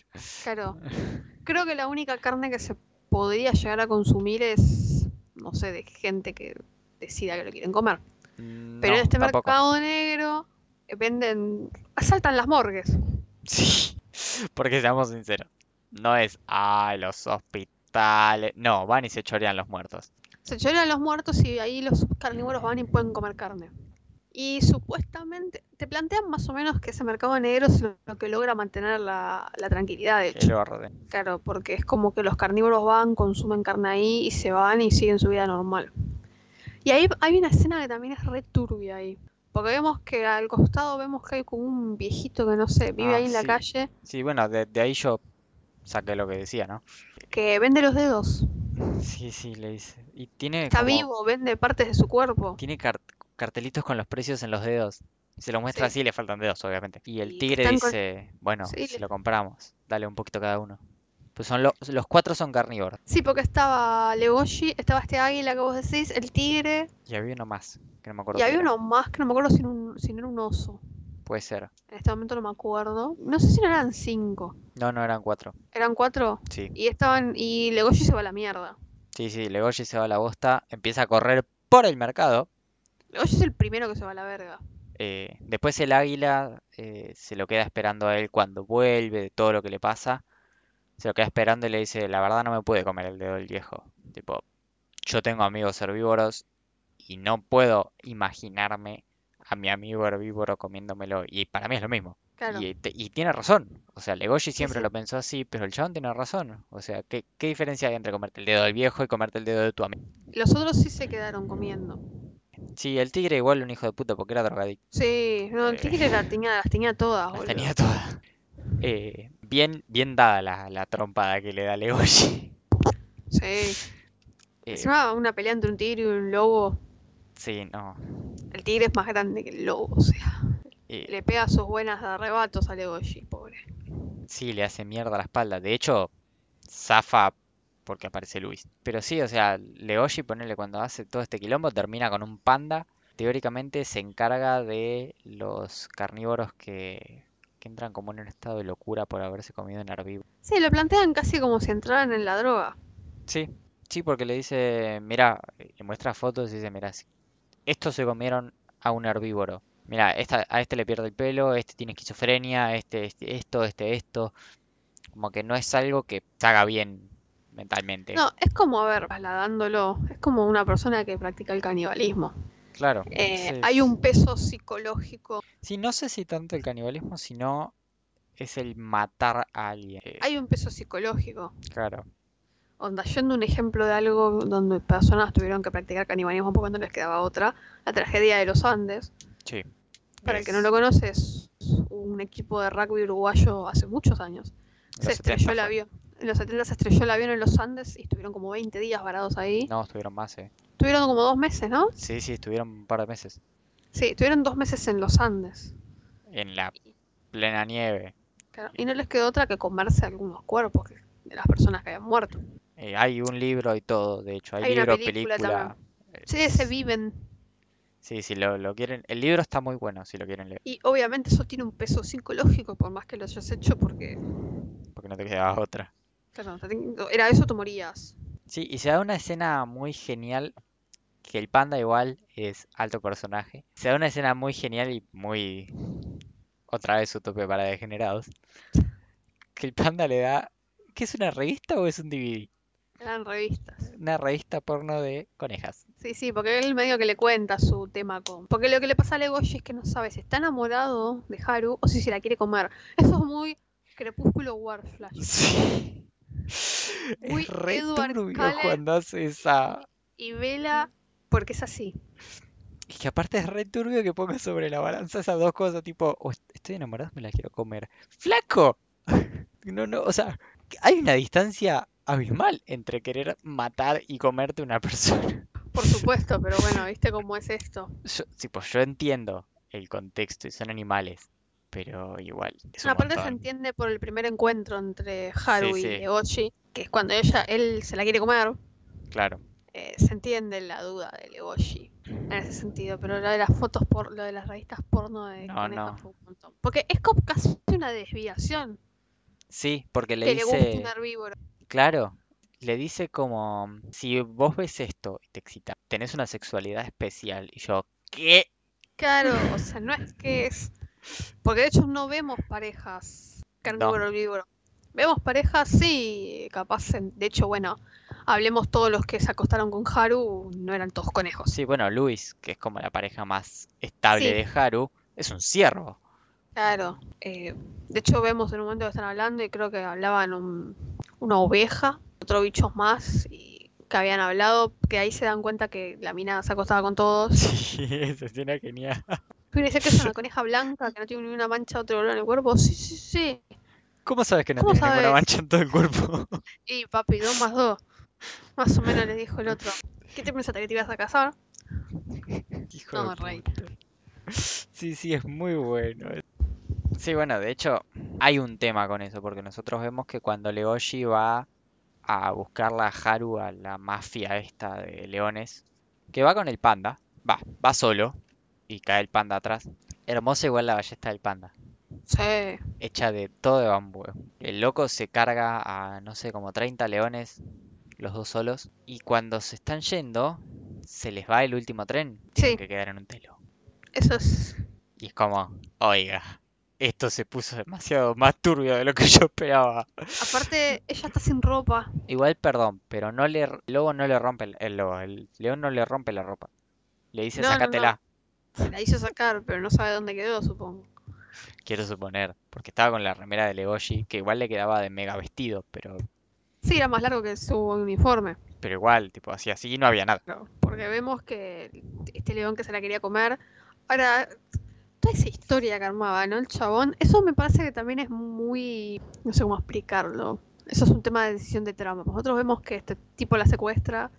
Claro. (laughs) Creo que la única carne que se podría llegar a consumir es, no sé, de gente que decida que lo quieren comer. Mm, Pero no, en este tampoco. mercado negro eh, venden, asaltan las morgues. Sí, (laughs) porque seamos sinceros. No es, ay, los hospitales. No, van y se chorean los muertos. Se chorean los muertos y ahí los carnívoros van y pueden comer carne. Y supuestamente te plantean más o menos que ese mercado negro es lo que logra mantener la, la tranquilidad, de hecho. Claro, porque es como que los carnívoros van, consumen carne ahí y se van y siguen su vida normal. Y ahí hay una escena que también es re turbia ahí. Porque vemos que al costado vemos que hay como un viejito que no sé, vive Ah, ahí en la calle, Sí, bueno, de, de ahí yo saqué lo que decía, ¿no? que vende los dedos. (laughs) Sí, sí, le dice. Y tiene Está como- vivo, vende partes de su cuerpo. Tiene cartelitos con los precios en los dedos. Se lo muestra Sí. así le faltan dedos, obviamente. Y el Y tigre con- dice, bueno, Sí, si le- lo compramos, dale un poquito cada uno. Pues son lo- los cuatro son carnívoros. Sí, porque estaba Legoshi, estaba este águila que vos decís, el tigre, Y había uno más, que no me acuerdo y había uno más que no me acuerdo si, un- si no era un oso. Puede ser. En este momento no me acuerdo. No sé si no eran cinco. No, no eran cuatro. ¿Eran cuatro? Sí. Y estaban. Y Legoshi se va a la mierda. Sí, sí, Legoshi se va a la bosta, empieza a correr por el mercado. Legoshi es el primero que se va a la verga. eh, después el águila eh, se lo queda esperando a él cuando vuelve, de todo lo que le pasa. Se lo queda esperando y le dice, la verdad no me puede comer el dedo del viejo. Tipo, yo tengo amigos herbívoros y no puedo imaginarme a mi amigo herbívoro comiéndomelo. Y para mí es lo mismo. Claro. Y, y tiene razón. O sea, Legoshi Sí, siempre sí. lo pensó así, pero el chabón tiene razón. O sea, ¿qué, qué diferencia hay entre comerte el dedo del viejo y comerte el dedo de tu amigo? Los otros sí se quedaron comiendo. Sí, el tigre igual un hijo de puta porque era drogadicto. Sí, no, el Eh. tigre la (laughs) tenía, las tenía todas, Las boludo. tenía todas. Eh, bien, bien dada la, la trompada que le da Legoshi. Sí. Eh, Encima una pelea entre un tigre y un lobo. sí, no. El tigre es más grande que el lobo, o sea. Eh, Le pega sus buenas de arrebatos a Legoshi, pobre. Sí, le hace mierda a la espalda. De hecho, zafa porque aparece Luis. Pero sí, o sea, Legoshi, ponele, cuando hace todo este quilombo, termina con un panda. Teóricamente se encarga de los carnívoros que, que entran como en un estado de locura por haberse comido un herbívoro. Sí, lo plantean casi como si entraran en la droga. Sí, sí, porque le dice, mira, le muestra fotos y dice, mira, estos se comieron a un herbívoro. Mira, esta, a este le pierde el pelo, este tiene esquizofrenia, este, este esto, este esto. Como que no es algo que se haga bien mentalmente. No, es como, a ver, trasladándolo, es como una persona que practica el canibalismo. Claro. Eh, sí, hay un peso psicológico, Sí, no sé si tanto el canibalismo, sino es el matar a alguien. Eh, hay un peso psicológico. claro. Onda, yendo un ejemplo de algo donde personas tuvieron que practicar canibalismo porque no les quedaba otra, la tragedia de los Andes. Sí. Para el que no lo conoce, es un equipo de rugby uruguayo hace muchos años. Se los 70 estrelló el fue. avión. En los 70 se estrelló el avión en los Andes y estuvieron como 20 días varados ahí. No, estuvieron más, eh. Estuvieron como dos meses, ¿no? Sí, sí, estuvieron un par de meses. Sí, estuvieron dos meses en los Andes. En la plena nieve. Claro, y no les quedó otra que comerse algunos cuerpos de las personas que habían muerto. Eh, hay un libro y todo, de hecho, hay, Hay una libro, película película. eh, Sí, se viven. Sí, si lo, lo quieren. El libro está muy bueno, si lo quieren leer, Y obviamente eso tiene un peso psicológico, por más que lo hayas hecho, porque, porque no te quedaba otra. Claro, era eso, tú morías. Sí, y se da una escena muy genial, que el panda igual es alto personaje. Se da una escena muy genial y muy... Otra vez su tope para degenerados. Que el panda le da... ¿Qué es una revista o es un DVD? Eran revistas. Una revista porno de conejas. Sí, sí, porque él medio que le cuenta su tema con... Porque lo que le pasa a Legoshi es que no sabe si está enamorado de Haru o si se la quiere comer. Eso es muy Crepúsculo War Flash. Sí. Muy Es re Edward turbio Cullen. cuando hace esa... Y Vela, porque es así. Y que aparte es re turbio que ponga sobre la balanza esas dos cosas, tipo, "Oh, est- estoy enamorado, me la quiero comer. ¡Flaco! (laughs) No, no, o sea, hay una distancia abismal entre querer matar y comerte una persona. Por supuesto, pero bueno, ¿viste cómo es esto? Yo, tipo, yo entiendo el contexto y son animales, pero igual, es Aparte se entiende por el primer encuentro entre Haru Sí, y. Legoshi, que es cuando ella, él se la quiere comer. Claro. eh, se entiende la duda de Legoshi en ese sentido, pero lo de las fotos por, lo de las revistas porno de No, no. fue un montón. Porque es como casi una desviación Sí, porque le que le guste un dice, herbívoro. claro, le dice como, si vos ves esto y te excita, tenés una sexualidad especial. Y yo, ¿qué? Claro, o sea, no es que es. Porque de hecho no vemos parejas carnívoro herbívoro. Vemos parejas, sí, capaz. De hecho, bueno, hablemos todos los que se acostaron con Haru, no eran todos conejos. Sí, bueno, Luis, que es como la pareja más estable Sí. de Haru, es un ciervo. Claro. eh, de hecho, vemos en un momento que están hablando y creo que hablaban un- una oveja, otro bichos más, y que habían hablado, que ahí se dan cuenta que la mina se acostaba con todos. (laughs) Sí, esa escena genial. Uno dice que es una (laughs) coneja blanca, que no tiene ni una mancha otro color en el cuerpo. Sí, sí, sí. ¿Cómo sabes que no ¿Cómo tiene ninguna mancha en todo el cuerpo? (laughs) Y papi, dos más dos. Más o menos le dijo el otro. ¿Qué te pensaste que te ibas a casar? (laughs) Hijo No de reí. puta. Sí, sí, es muy bueno. Sí, bueno, de hecho, hay un tema con eso, porque nosotros vemos que cuando Legoshi va a buscarla a Haru, a la mafia esta de leones, que va con el panda, va, va solo, y cae el panda atrás. Hermosa igual la ballesta del panda. Sí. hecha de todo de bambú. El loco se carga a, no sé, como 30 leones, los dos solos, y cuando se están yendo, se les va el último tren, tienen Sí. que quedar en un telo. Eso es. Y es como, oiga, esto se puso demasiado más turbio de lo que yo esperaba. Aparte, ella está sin ropa. Igual, perdón, pero no le, el lobo no le rompe, el, el lobo, el león no le rompe la ropa. Le dice, No, no, no. Se la hizo sacar, pero no sabe dónde quedó, supongo. Quiero suponer, porque estaba con la remera de Legoshi, que igual le quedaba de mega vestido, pero, Sí, era más largo que su uniforme. pero igual, tipo, así así no había nada. Porque vemos que este león que se la quería comer. Ahora, toda esa historia que armaba, ¿no? El chabón, eso me parece que también es muy. No sé cómo explicarlo. Eso es un tema de decisión de trama. Nosotros vemos que este tipo la secuestra,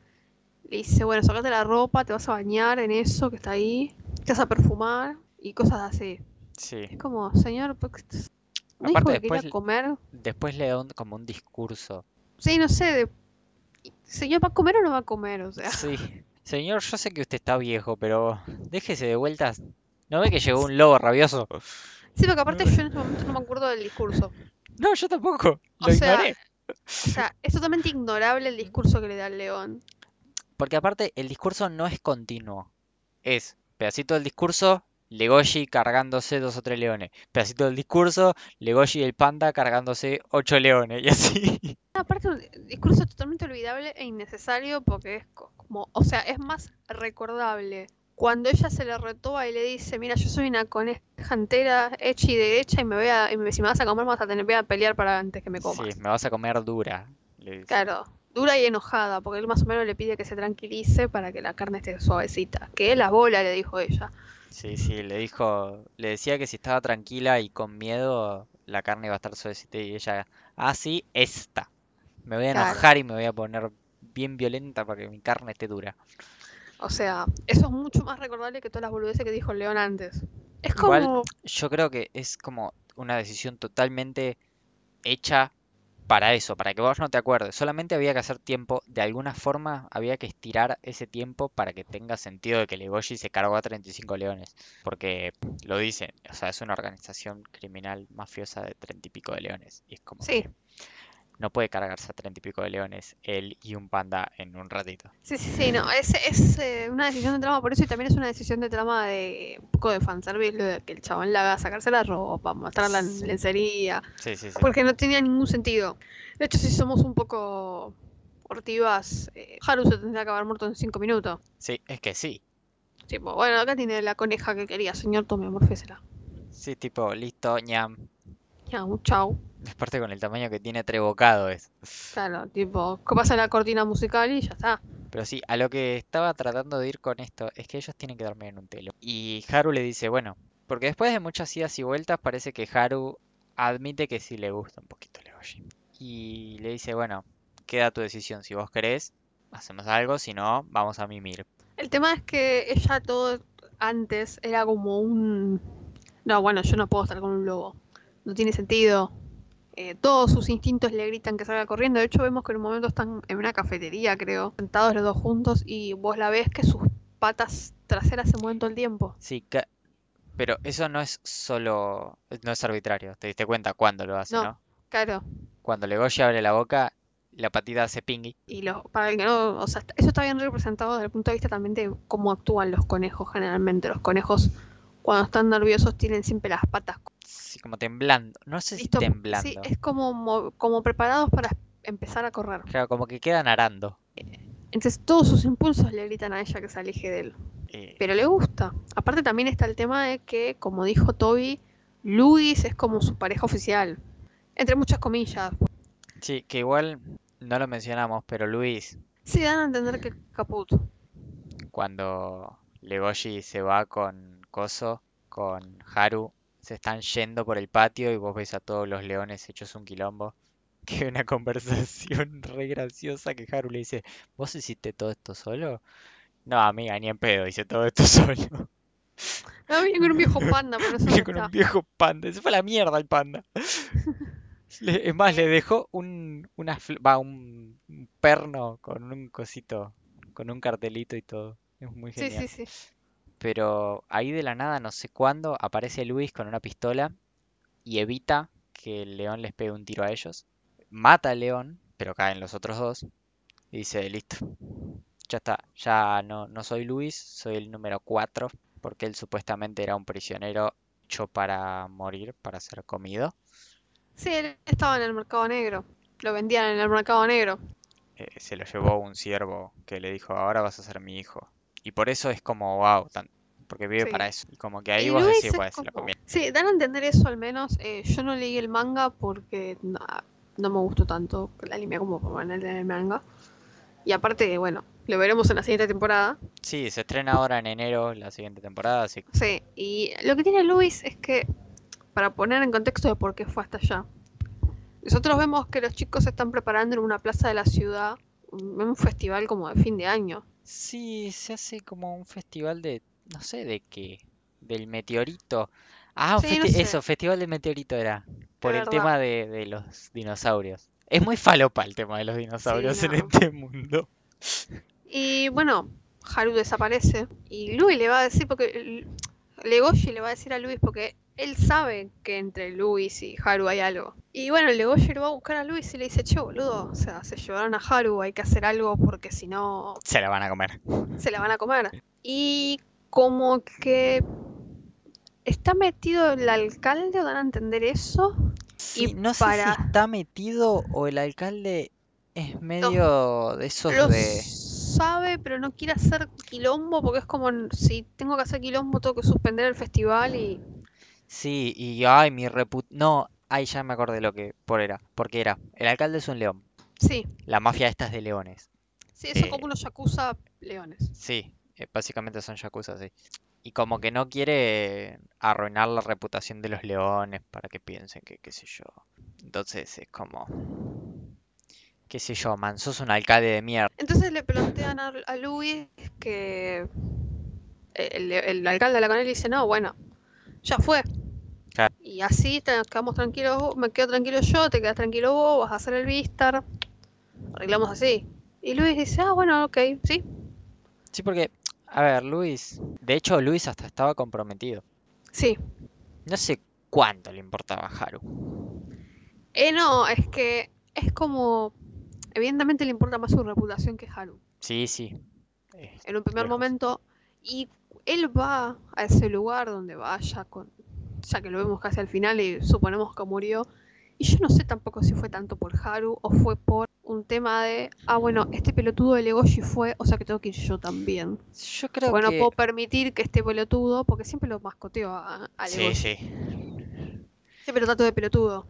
le dice, bueno, sacate la ropa, te vas a bañar en eso que está ahí, te vas a perfumar y cosas así. Sí. Es como, señor, ¿por qué estás- ¿no dijo Aparte que quería después, comer? después le da un- como un discurso. Sí, no sé, de... ¿Señor va a comer o no va a comer? O sea, Sí. Señor, yo sé que usted está viejo, pero déjese de vueltas. ¿No ve que llegó un lobo rabioso? sí, porque aparte yo en este momento no me acuerdo del discurso. No, yo tampoco. O sea. O sea, es totalmente ignorable el discurso que le da el león. Porque aparte el discurso no es continuo. Es pedacito del discurso, Legoshi cargándose dos o tres leones. Pedacito del discurso, Legoshi y el panda cargándose ocho leones. Y así. (laughs) Aparte, un discurso totalmente olvidable e innecesario porque es co- como, o sea, es más recordable. Cuando ella se le retoba y le dice, mira, yo soy una coneja entera, hecha y derecha, y me voy a, y me- si me vas a comer, me vas a tener voy a pelear para antes que me Sí, comas. me vas a comer dura. le dice. Claro, dura y enojada, porque él más o menos le pide que se tranquilice para que la carne esté suavecita. Que la bola, le dijo ella. Sí, sí, le dijo, le decía que si estaba tranquila y con miedo, la carne iba a estar suavecita y ella, ah, sí, esta. Me voy a Claro. enojar y me voy a poner bien violenta para que mi carne esté dura. O sea, eso es mucho más recordable que todas las boludeces que dijo el león antes. Es Igual, como, yo creo que es como una decisión totalmente hecha para eso, para que vos no te acuerdes. Solamente había que hacer tiempo, de alguna forma había que estirar ese tiempo para que tenga sentido de que Legoshi se cargó a 35 leones. Porque lo dicen, o sea, es una organización criminal mafiosa de 30 y pico de leones. Y es como sí, que no puede cargarse a 30 y pico de leones él y un panda en un ratito. sí, sí, sí, no, es, es eh, una decisión de trama por eso y también es una decisión de trama de un poco de fanservice, lo de que el chabón la haga sacarse la ropa, mostrarla en Sí. lencería, Sí, sí, sí. porque no tenía ningún sentido. De hecho, si somos un poco hortivas, eh, Haru se tendría que haber muerto en 5 minutos. Sí, es que sí. Tipo, bueno, acá tiene la coneja que quería, señor, tome, morfésela. Sí, tipo, listo, ñam. Ya, chau. (laughs) Aparte con el tamaño que tiene trebocado es. Claro, tipo, ¿qué pasa la cortina musical y ya está? Pero sí, a lo que estaba tratando de ir con esto es que ellos tienen que dormir en un telo. Y Haru le dice, bueno, porque después de muchas idas y vueltas parece que Haru admite que sí le gusta un poquito Legoshi. Y le dice, bueno, queda tu decisión. Si vos querés, hacemos algo, si no, vamos a mimir. El tema es que ella todo antes era como un... No, bueno, yo no puedo estar con un lobo. No tiene sentido. Eh, todos sus instintos le gritan que salga corriendo. De hecho, vemos que en un momento están en una cafetería, creo, sentados los dos juntos y vos la ves que sus patas traseras se mueven todo el tiempo. Sí, ca- pero eso no es solo, no es arbitrario. Te diste cuenta cuando lo hace, No. ¿no? Claro. Cuando Legoshi abre la boca, la patita hace pingui. Y los, para el que no, o sea, eso está bien representado desde el punto de vista también de cómo actúan los conejos generalmente. Los conejos cuando están nerviosos tienen siempre las patas Como temblando. No sé si listo. temblando. Sí, es como, mo- como preparados para empezar a correr. Claro, como que quedan arando. Entonces todos sus impulsos le gritan a ella que se aleje de él. Eh, Pero le gusta. Aparte también está el tema de que, como dijo Toby, Luis es como su pareja oficial. Entre muchas comillas. sí, que igual no lo mencionamos, pero Luis, Sí, dan a entender que Caput. cuando Legoshi se va con Koso, con Haru, se están yendo por el patio y vos ves a todos los leones hechos un quilombo. (laughs) Que una conversación (laughs) re graciosa que Haru le dice, ¿vos hiciste todo esto solo? No, amiga, ni en pedo, hice todo esto (laughs) solo. No, viene con un viejo panda, por eso no Viene con está. un viejo panda. Se fue a la mierda el panda. Le- es más, le dejó un, una, va, un, perno con un cosito, con un cartelito y todo. Es muy Sí, genial. sí, sí. Pero ahí de la nada, no sé cuándo, aparece Luis con una pistola y evita que el león les pegue un tiro a ellos. Mata al león, pero caen los otros dos. Y dice, listo, ya está, ya no, no soy Luis, soy el número 4, porque él supuestamente era un prisionero hecho para morir, para ser comido. Sí, él estaba en el mercado negro. Lo vendían en el mercado negro. Eh, se lo llevó un siervo que le dijo, ahora vas a ser mi hijo. Y por eso es como, wow, tan- porque vive Sí. para eso. Y como que ahí Y vos decís, es pues, lo como- conviene. Sí, dan a entender eso al menos. Eh, yo no leí el manga porque no, no me gustó tanto el anime como leer el manga. Y aparte, bueno, lo veremos en la siguiente temporada. Sí, se estrena ahora en enero la siguiente temporada, así que Sí, y lo que tiene Luis es que, para poner en contexto de por qué fue hasta allá, nosotros vemos que los chicos se están preparando en una plaza de la ciudad un, festival como de fin de año. Sí, se hace como un festival de, no sé de qué, del meteorito. Ah, no sé. eso, festival del meteorito era, por el verdad. tema de, de los dinosaurios. Es muy falopa el tema de los dinosaurios en no. este mundo. Y bueno, Haru desaparece y Luis le va a decir, porque Legoshi le va a decir a Luis porque él sabe que entre Luis y Haru hay algo. Y bueno, Legoshi lo va a buscar a Luis y le dice, che, boludo, o sea, se llevaron a Haru, hay que hacer algo porque si no Se la van a comer. se la van a comer. Y como que está metido el alcalde, ¿o dan a entender eso? Sí, Y no sé si está metido o el alcalde es medio de esos Lo de... sabe, pero no quiere hacer quilombo porque es como, si tengo que hacer quilombo, tengo que suspender el festival y... Sí, y ay, mi reput... No, ay, ya me acordé lo que por era. Porque era, el alcalde es un león. Sí, La mafia esta es de leones. sí, son Eh, como unos yakuza leones. Sí, eh, básicamente son yakuza, sí. Y como que no quiere arruinar la reputación de los leones para que piensen que qué sé yo. Entonces es como... Qué sé yo, man, sos un alcalde de mierda. Entonces le plantean a, a Luis que el, el alcalde con él y dice, no, bueno, ya fue. Claro. Y así te quedamos tranquilos, me quedo tranquilo yo, te quedas tranquilo vos, vas a hacer el Vistar. Arreglamos así. Y Luis dice, ah, bueno, ok, sí. Sí, porque, a ver, Luis... De hecho, Luis hasta estaba comprometido. Sí. No sé cuánto le importaba a Haru. Eh, no, es que es como... Evidentemente le importa más su reputación que Haru. Sí, sí. eh, En un primer lejos. momento. Y él va a ese lugar donde vaya con... Ya que lo vemos casi al final y suponemos que murió. Y yo no sé tampoco si fue tanto por Haru o fue por un tema de... Ah, bueno, este pelotudo de Legoshi fue, o sea que tengo que ir yo también. Yo creo Porque no que... puedo permitir que este pelotudo, porque siempre lo mascoteo a, a Sí, Legoshi. sí. Siempre lo trato de pelotudo.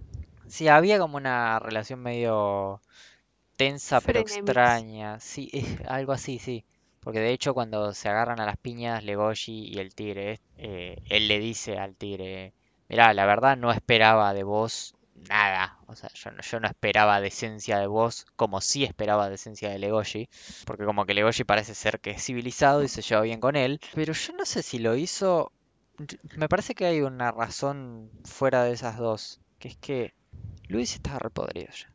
Sí, había como una relación medio tensa pero extraña. Sí, es (laughs) algo así, sí. Porque de hecho cuando se agarran a las piñas Legoshi y el tigre, eh, él le dice al tigre, mirá, la verdad no esperaba de vos nada. O sea, yo no, yo no esperaba decencia de vos como sí esperaba decencia de Legoshi. Porque como que Legoshi parece ser que es civilizado y se lleva bien con él. Pero yo no sé si lo hizo... Me parece que hay una razón fuera de esas dos. Que es que Luis estaba repodrido ya.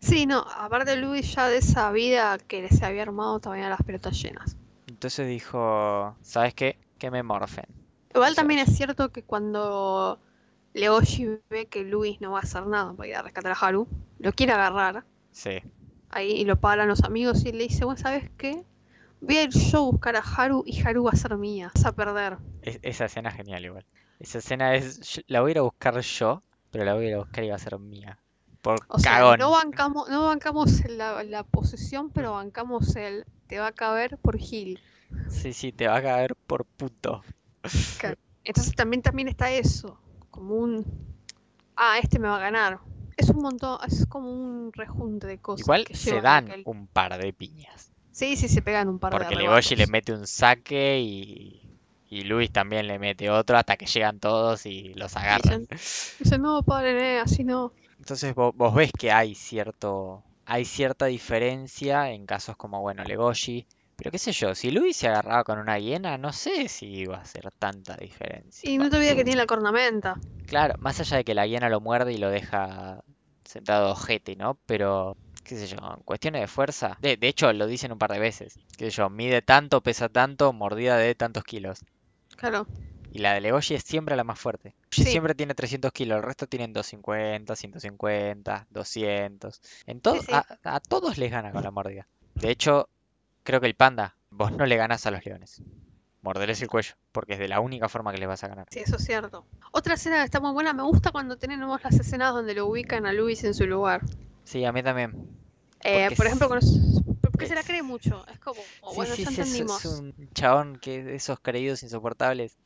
Sí, no, aparte Luis ya de esa vida que se había armado todavía las pelotas llenas. Entonces dijo, ¿sabes qué? Que me morfen. Igual también es. cierto que cuando Legoshi ve que Luis no va a hacer nada para ir a rescatar a Haru, lo quiere agarrar Sí. ahí y lo paran los amigos y le dice, bueno, ¿sabes qué? Voy a ir yo a buscar a Haru y Haru va a ser mía, vas a perder. Es- esa escena es genial igual. Esa escena es, la voy a ir a buscar yo, pero la voy a ir a buscar y va a ser mía. Por O sea, no bancamos, no bancamos la, la posesión, pero bancamos el te va a caber por Gil. Sí, sí, te va a caer por puto. Entonces también, también está eso, como un, ah, este me va a ganar. Es un montón, es como un rejunte de cosas Igual se dan un par de piñas. Sí, sí, se pegan un par de Porque Legoshi le mete un saque y, y Luis también le mete otro hasta que llegan todos y los agarran. Dicen, dicen, no, padre, eh, así no. Entonces vos, vos ves que hay cierto, hay cierta diferencia en casos como, bueno, Legoshi. Pero qué sé yo, si Luis se agarraba con una hiena, no sé si iba a hacer tanta diferencia. Y no te olvides que tiene la cornamenta. Claro, más allá de que la hiena lo muerde y lo deja sentado ojete, ¿no? Pero, qué sé yo, cuestiones de fuerza. De, de hecho, lo dicen un par de veces. Qué sé yo, mide tanto, pesa tanto, mordida de tantos kilos. Claro. Y la de Legoshi es siempre la más fuerte. Sí. siempre tiene 300 kilos, el resto tienen 250, 150, 200. En todo, Sí, sí. A, a todos les gana con la mordida. De hecho, creo que el panda, vos no le ganas a los leones. Morderles el cuello, porque es de la única forma que les vas a ganar. Sí, eso es cierto. Otra escena que está muy buena, me gusta cuando tenemos las escenas donde lo ubican a Luis en su lugar. Sí, a mí también. Eh, por ejemplo, con los- porque se la cree mucho. Es como, Sí, bueno, sí, ya sí, entendimos. es un chabón que esos creídos insoportables.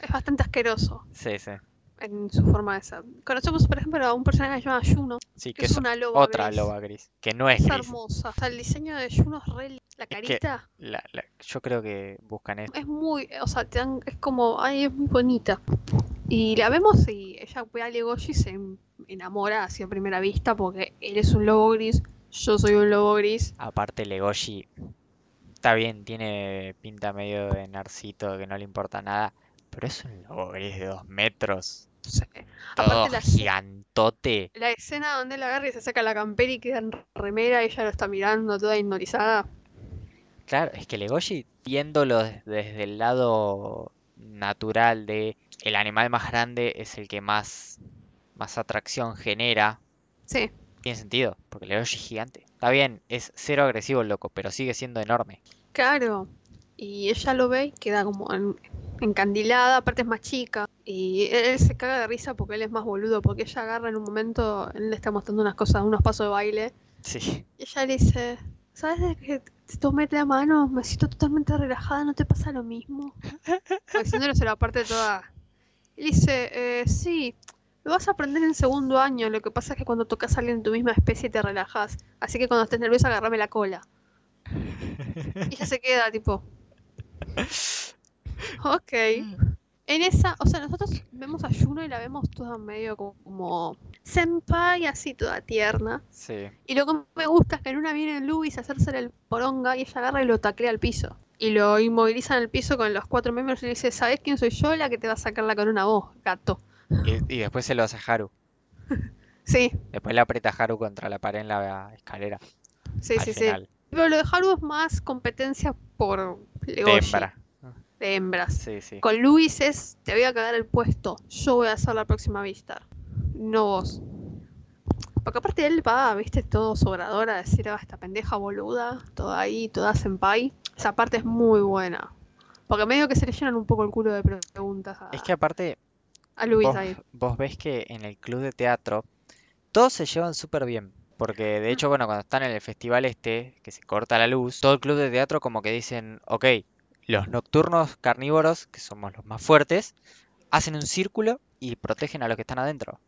Es bastante asqueroso Sí, sí. en su forma de ser. Conocemos, por ejemplo, a un personaje llamado Juno, Sí, que que es es una loba otra gris. loba gris, que no es Es gris. hermosa. O sea, el diseño de Juno es re... La Es que- carita La- la- yo creo que buscan eso. es muy... O sea, te dan- es como... Ay, es muy bonita. Y la vemos y ella ve a Legoshi y se en- enamora así a primera vista porque él es un lobo gris, yo soy un lobo gris. Aparte, Legoshi está bien, tiene pinta medio de narcito que no le importa nada, pero es un lobo gris de dos metros, Sí. todo Aparte la, gigantote. la escena donde él agarra y se saca la campera y queda en remera y ella lo está mirando toda hipnotizada. Claro, es que Legoshi, viéndolo des- desde el lado natural de el animal más grande es el que más, más atracción genera, Sí. Tiene sentido, porque Legoshi es gigante. Está bien, es cero agresivo el loco, pero sigue siendo enorme. Claro. Y ella lo ve y queda como en- encandilada, aparte es más chica. Y él, él se caga de risa porque él es más boludo, porque ella agarra en un momento, él le está mostrando unas cosas, unos pasos de baile. Sí, Y ella le dice, ¿sabes de que te tomé la mano? Me siento totalmente relajada, ¿no te pasa lo mismo? (laughs) Diciéndole se la parte toda. Y dice, eh, sí, lo vas a aprender en segundo año, lo que pasa es que cuando tocas a alguien de tu misma especie te relajas. Así que cuando estés nerviosa agarrame la cola. Y ella se queda tipo, (laughs) ok. En esa, o sea, nosotros vemos a Juno y la vemos toda medio como senpai, así toda tierna. sí. Y lo que me gusta es que en una viene Luis a hacerse el poronga y ella agarra y lo taclea al piso. Y lo inmoviliza en el piso con los cuatro miembros y le dice, ¿sabes quién soy yo? La que te va a sacar la corona a vos, gato. Y, y después se lo hace Haru. (laughs) Sí, Después le aprieta a Haru contra la pared en la escalera. sí, al sí, sí. Pero lo de Haru es más competencia por De Legoshi, hembra. de hembras. Sí, sí. Con Luis es, te voy a cagar el puesto, yo voy a hacer la próxima vista, no vos. Porque aparte él va, viste, todo sobrador a decir, ah, esta pendeja boluda, toda ahí, toda senpai. Esa parte es muy buena. Porque medio que se le llenan un poco el culo de preguntas a, Es que aparte, a Luis vos, ahí. vos ves que en el club de teatro todos se llevan súper bien. Porque de hecho, bueno, cuando están en el festival este, que se corta la luz, todo el club de teatro como que dicen, ok, los nocturnos carnívoros, que somos los más fuertes, hacen un círculo y protegen a los que están adentro.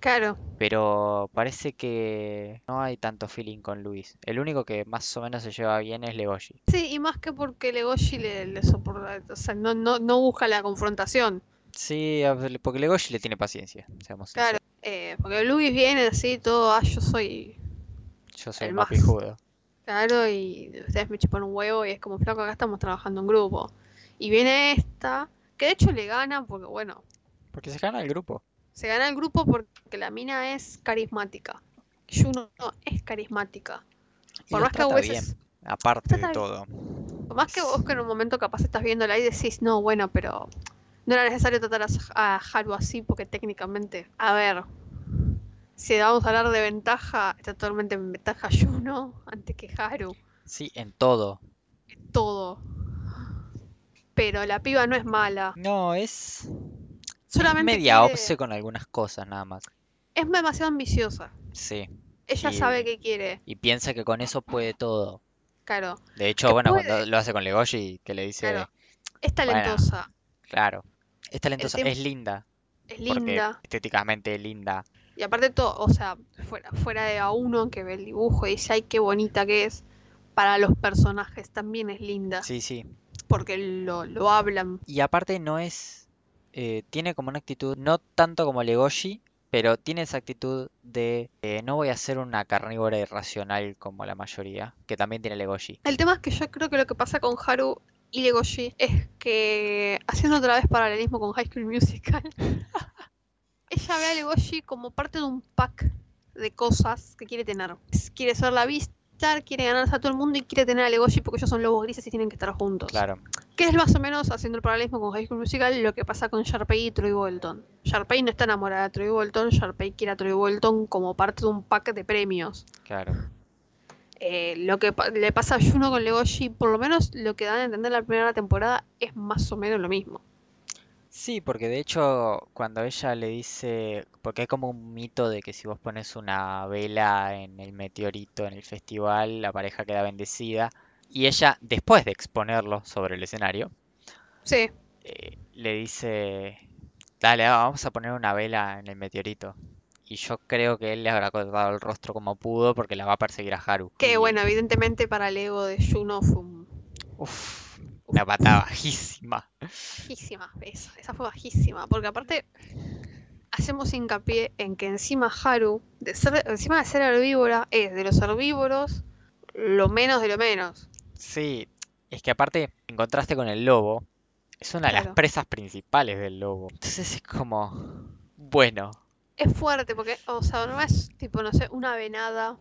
Claro, Pero parece que no hay tanto feeling con Luis. El único que más o menos se lleva bien es Legoshi. sí, y más que porque Legoshi le, le soporta, o sea, no, no, no busca la confrontación. Sí, porque Legoshi le tiene paciencia, seamos Claro, eh, porque Luis viene así, todo, ah, yo soy Yo soy el más. pijudo. Claro, y ustedes me chupan un huevo y es como, flaco, acá estamos trabajando en grupo. Y viene esta, que de hecho le gana porque, bueno, Porque se gana el grupo. se gana el grupo porque la mina es carismática. Juno es carismática. Y Por más que vos bien, es- aparte de todo. por más que vos que en un momento capaz estás viéndola y decís, no, bueno, pero no era necesario tratar a, a Haru así porque técnicamente, a ver, si vamos a hablar de ventaja, está totalmente en ventaja Juno antes que Haru. Sí, en todo. en todo. Pero la piba no es mala. No, es, es Solamente media quiere- obse con algunas cosas nada más. es demasiado ambiciosa. Sí. Ella Y- sabe que quiere. Y piensa que con eso puede todo. Claro, De hecho, bueno, puede. cuando lo hace con Legoshi, que le dice, Claro. es talentosa, claro, es talentosa, es linda, es linda. estéticamente linda. Y aparte todo, o sea, fuera, fuera de a uno que ve el dibujo y dice, ay, qué bonita que es. Para los personajes también es linda. Sí, sí. Porque lo, lo hablan. Y aparte no es, eh, tiene como una actitud, no tanto como Legoshi, pero tiene esa actitud de eh, no voy a ser una carnívora irracional como la mayoría, que también tiene Legoshi. El tema es que yo creo que lo que pasa con Haru y Legoshi es que, haciendo otra vez paralelismo con High School Musical, (laughs) ella ve a Legoshi como parte de un pack de cosas que quiere tener. Quiere ser la vista, quiere ganarse a todo el mundo y quiere tener a Legoshi porque ellos son lobos grises y tienen que estar juntos. Claro, Que es más o menos, haciendo el paralelismo con High School Musical, lo que pasa con Sharpay y Troy Bolton. Sharpay no está enamorada de Troy Bolton, Sharpay quiere a Troy Bolton como parte de un pack de premios. claro. Eh, lo que pa- le pasa a Juno con Legoshi, por lo menos lo que dan a entender la primera temporada, es más o menos lo mismo. Sí, porque de hecho cuando ella le dice, porque hay como un mito de que si vos pones una vela en el meteorito en el festival, la pareja queda bendecida. Y ella, después de exponerlo sobre el escenario, Sí, eh, le dice, dale, vamos a poner una vela en el meteorito. Y yo creo que él le habrá cortado el rostro como pudo porque la va a perseguir a Haru. que Y, bueno, evidentemente para el ego de Juno fue un... uf, una patada bajísima. bajísima, esa, esa fue bajísima, porque aparte hacemos hincapié en que encima Haru, de ser, encima de ser herbívora, es de los herbívoros lo menos de lo menos. Sí, es que aparte, en contraste con el lobo, es una de las presas principales del lobo. Entonces es como, bueno, Es fuerte porque, o sea, no es tipo, no sé, una venada